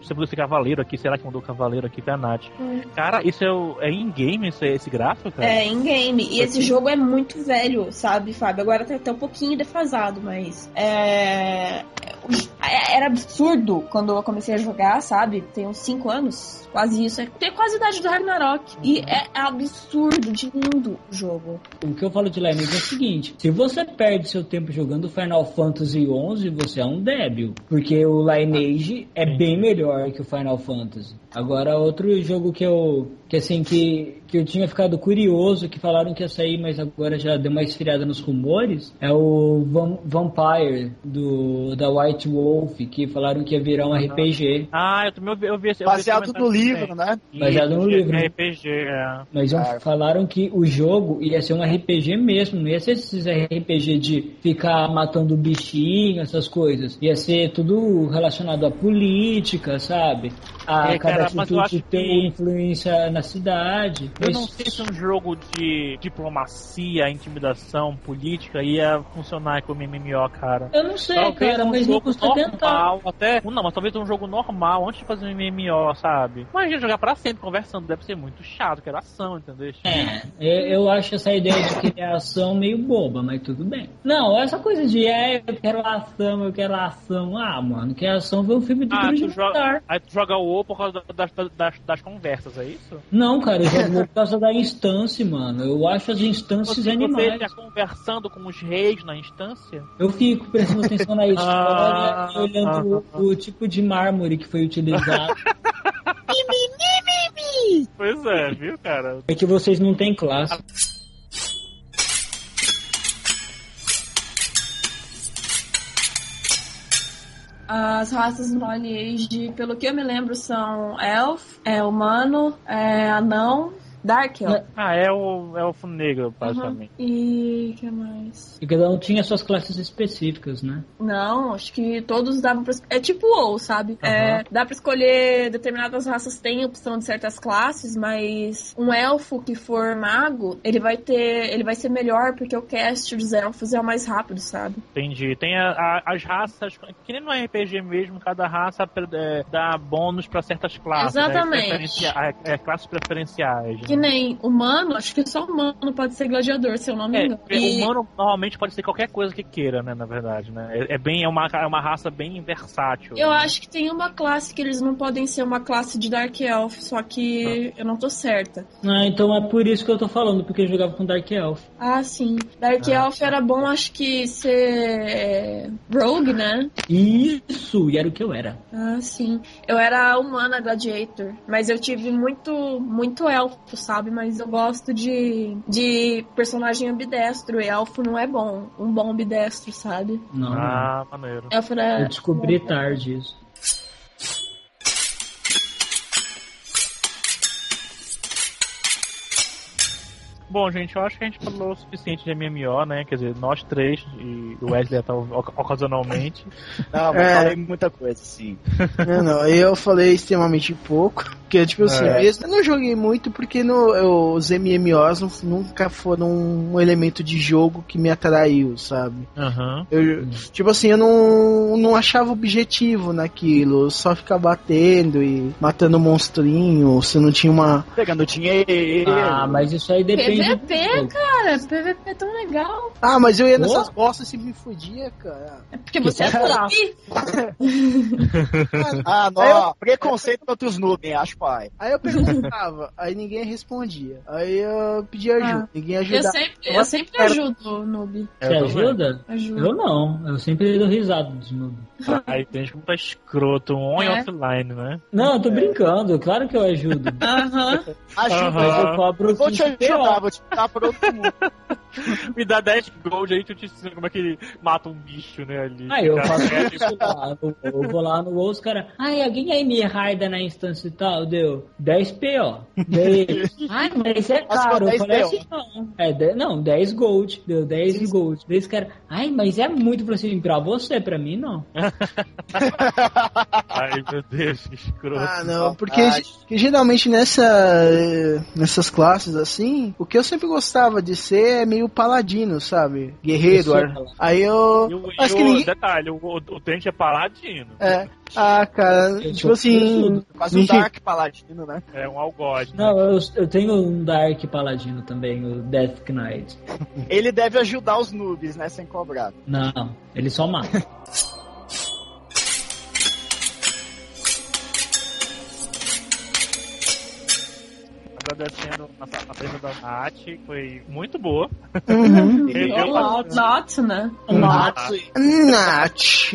Você falou esse cavaleiro aqui, será que mandou o cavaleiro aqui pra Nath? Hum. Cara, isso é, o, é in-game esse, esse gráfico, cara? É, em game. E esse jogo é muito velho, sabe, Fábio? Agora tá até um pouquinho defasado, mas. É. é- Era absurdo quando eu comecei a jogar, sabe? Tem uns 5 anos, quase isso. É- Tem quase a idade do Ragnarok. E é absurdo de lindo o jogo. O que eu falo de Lineage é o seguinte: se você perde seu tempo jogando Final Fantasy XI, você é um débil. Porque o Lineage é bem melhor que o Final Fantasy. Agora, outro jogo que eu. que assim, que, que eu tinha ficado curioso, que falaram que ia sair, mas agora já deu uma esfriada nos rumores, é o Vam- Vampire do, da White Wolf, que falaram que ia virar um RPG. Ah, eu também ouvi, eu vi esse Baseado no livro, também. né? Baseado no livro. é RPG, é. Mas falaram que o jogo ia ser um RPG mesmo, não ia ser esses RPG de ficar matando bichinho, essas coisas. Ia ser tudo relacionado à política, sabe? A É, cada cara, atitude ter que- influência na cidade. Eu Mas- não sei se um jogo de diplomacia, intimidação, política ia funcionar como MMO, cara. Eu não sei, Talvez cara, um mas não custa tentar. Normal, até. Não, mas talvez um jogo normal antes de fazer um MMO, sabe? Imagina jogar pra sempre conversando, deve ser muito chato, que era ação, entendeu? É, eu, acho essa ideia de criação meio boba, mas tudo bem. Não, essa coisa de é, eu quero ação, eu quero ação. Ah, mano, quer ação, vê um filme do Ah, tu joga, aí tu joga o WoW por causa das, das, das conversas, é isso? Não, cara, eu jogo por causa da instância, mano. Eu acho as instâncias Você, você animais. tá conversando com os reis na instância? Eu fico prestando atenção na história Ah, e olhando o, o tipo de mármore que foi utilizado. Pois é, viu, cara? É que vocês não têm classe. As raças no Lineage, pelo que eu me lembro, são elf, é humano, é anão, dark elf. Ah, é o elfo negro, basicamente. Uhum. E que mais? E cada um tinha suas classes específicas, né? Não, acho que todos davam pra. É tipo WoW, sabe? É, dá pra escolher determinadas raças, tem opção de certas classes, mas um elfo que for mago, ele vai ter. Ele vai ser melhor porque o cast dos elfos é o mais rápido, sabe? Entendi. Tem a- a- as raças, que nem no RPG mesmo, cada raça é, dá bônus pra certas classes. né? Exatamente. Preferencia- é, é, classes preferenciais. Que nem humano, acho que só humano pode ser gladiador, se eu não me É, engano. porque E- humano normalmente pode ser qualquer coisa que queira, né, na verdade, né? É, é bem, é uma, é uma raça bem versátil. Eu né? acho que tem uma classe que eles não podem ser uma classe de Dark Elf, só que eu não tô certa. Ah, então é por isso que eu tô falando, porque eu jogava com Dark Elf. Ah, sim. Dark Ah, Elf era bom, acho que ser é, Rogue, né? Isso, e era o que eu era. Ah, sim. Eu era humana gladiator, mas eu tive muito, muito elfo, sabe? Mas eu gosto de, de personagem ambidestro. E elfo não é bom. Um bom ambidestro, sabe? Não, Ah, maneiro. Elfo era. eu descobri tarde isso. Bom, gente, eu acho que a gente falou o suficiente de MMO, né? Quer dizer, nós três e o Wesley até oc- ocasionalmente. Não, mas É. falei muita coisa, sim. Não, não, eu falei extremamente pouco. Porque, tipo assim, É. mesmo, eu não joguei muito porque no, eu- os MMOs não- nunca foram um elemento de jogo que me atraiu, sabe? Aham. Eu, tipo assim, eu não, não achava objetivo naquilo, só ficar batendo e matando monstrinho, se não tinha uma. Pegando dinheiro. Ah, mas isso aí depende PVP, cara. PVP é tão legal. Ah, mas eu ia nessas bostas e me fudia, cara. É porque você é noob. Ah, Aí eu- não. Preconceito contra os noobs, acho pai. Aí eu perguntava, aí ninguém respondia. Aí eu pedia ajuda, Ah. ninguém Eu ajudava. sempre, eu sempre ajudo o noob. Você ajuda? Ajudo. Eu não, eu sempre dou risada dos noobs. Aí tem gente como tá escroto, on e É. offline, né? Não, eu tô brincando, claro que eu ajudo. Aham. Ajuda. Mas eu cobro Eu vou te 15 ajudar, vou te dar pra outro mundo. Me dá 10 gold aí que eu te ensino como é que ele mata um bicho, né, ali. Aí eu Cara, faço é, isso lá, eu, eu vou lá no WoW, os caras, ai, alguém aí me raida na instância e tal, deu 10 PO. Daí, ai, mas isso é caro, ficou eu 10 falei PO. assim, não, é, de- não, 10 gold, deu 10 de gold. Daí os caras, ai, mas é muito pra, assim, pra você, pra mim não. Ai, meu Deus, que escroto. Ah, não, porque geralmente nessa, eh, nessas classes assim, o que eu sempre gostava de ser é meio paladino, sabe? Guerreiro. Eu ar-. Aí eu. E o, e acho que o ninguém. detalhe, o, o, o Dente é paladino. É. Ah, cara, Eu tipo assim. Quase um Dark Paladino, né? É um algoz. né? Não, eu, eu tenho um Dark Paladino também, o Death Knight. Ele deve ajudar os noobs, né? Sem cobrar. Não, ele só mata. Agradecendo a, a presença da Nath, foi muito boa. Uhum. Bastante. not, né? Nath. Nath.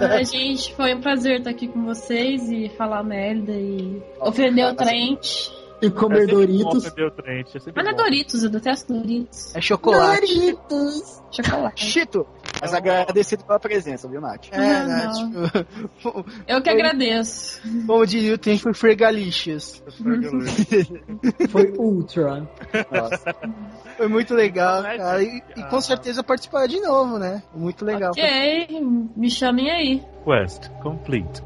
Ai, gente, foi um prazer estar aqui com vocês e falar merda e ofender o Trent. E comer sempre bom Doritos. ofender o Trent, é sempre Mas não é. Doritos, eu detesto Doritos. É chocolate. Doritos. Chocolate. Chito! Mas agradecido pela presença, viu, Nath? É, Ah, Nath. Eu que agradeço. Como diria o tempo, foi fregalicious. Foi Ultra. Nossa. Foi muito legal, cara. E, e com ah. certeza participar de novo, né? Muito legal. Ok, me chamem aí. Quest complete.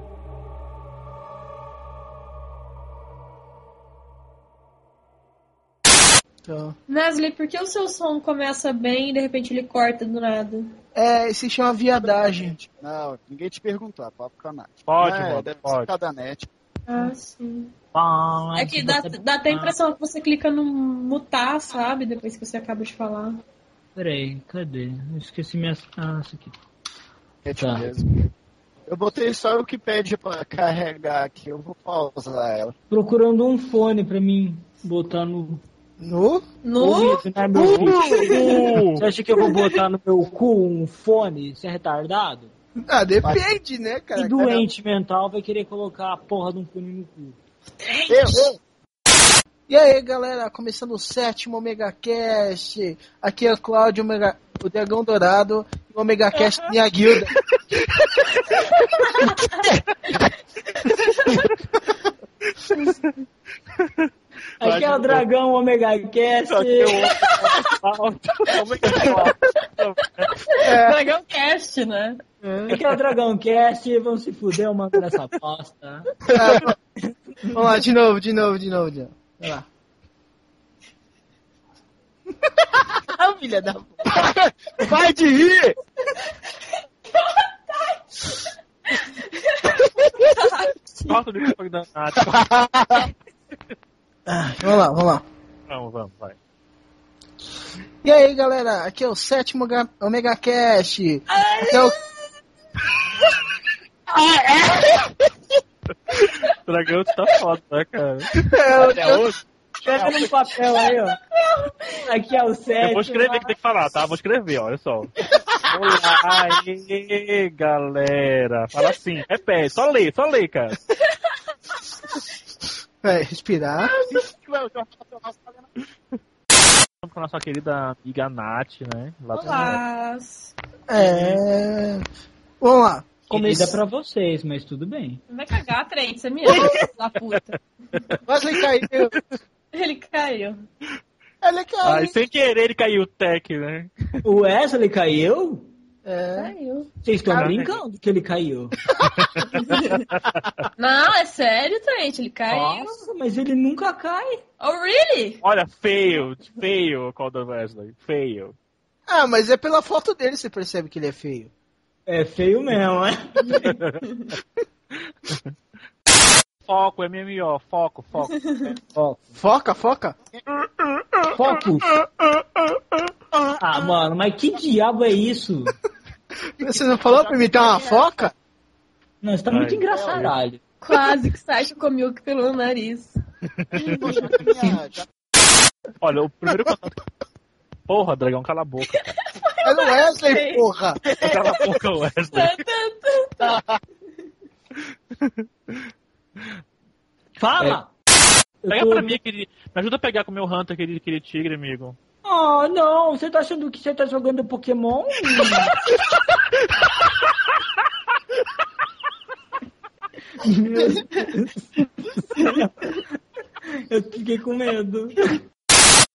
Então, Nestle, por que o seu som começa bem e de repente ele corta do nada? é, se chama viadagem. Não, ninguém te perguntou, papo com a Nath. Pode, é, pode. ser cada net. Ah, sim. Ah, É que dá, dá até a impressão que você clica no mutar, sabe? Depois que você acaba de falar. Peraí, cadê? Eu esqueci minha. Ah, isso aqui. É Tá. mesmo. Eu botei só o que pede pra carregar aqui, eu vou pausar ela. Procurando um fone pra mim botar no. No? No? ouvido, né, meu! Você acha que eu vou botar no meu cu um fone? Você é retardado? Ah, depende, né, cara? E doente mental vai querer colocar a porra de um fone no cu. Eu, E aí, galera, começando o sétimo Omega Cast. Aqui é o Cláudio, Omega, o Dragão Dourado, e o Omega Cast minha guilda. Aqui é o Dragão Omega Cast. Que é que é? Dragão Cast, né? Aqui é o Dragão Cast. Vão se fuder, eu mando nessa bosta. Ah, Vamos lá, de novo, de novo, de novo, de novo. Vai lá. Ah, filha da puta. vai de rir! Corta o microfone da Nath. Ah, Vamos lá, vamos lá. Vamos, vamos, vai. E aí, galera, aqui é o sétimo Ga- Omega Cast. Aqui é o... O dragão tá foda, né, cara? Até hoje. Escreve no papel aí, ó. Aqui é o sétimo. Eu vou escrever que tem que falar, tá? Vou escrever, olha só. Olá, aí, galera. Fala assim, repete, só lê, só lê, cara. É, respirar. Vamos com a nossa querida amiga Nath, né? Lá Olá. É... Vamos lá. Comida Comece... pra vocês, mas tudo bem. Vai cagar, Trent, você me ama, da puta. Wesley caiu. Ele caiu. Ele caiu. Ai, sem querer ele caiu o tech, né? O Wesley caiu? É. Caiu. Vocês estão brincando que ele caiu. Não, é sério, Trent, ele caiu. Nossa, mas ele nunca cai. Oh, really? Olha, feio, feio, Calder Wesley, feio. Ah, mas é pela foto dele você percebe que ele é feio. É feio mesmo, né? Foco, MMO, foco, foco. Ó, Foca, foca. Focus. Ah, mano, mas que diabo é isso? Você não falou pra imitar uma foca? Não, você tá muito engraçadalho. Quase que Sasha comeu pelo nariz. Olha, o primeiro contato. Porra, dragão, cala a boca. É o Wesley, porra. Cala a boca, Wesley. Fala! Eu Pega tô- pra mim aquele. Me ajuda a pegar com o meu Hunter aquele, aquele tigre, amigo. Ah, não, você tá achando que você tá jogando Pokémon? Meu Deus. Eu fiquei com medo.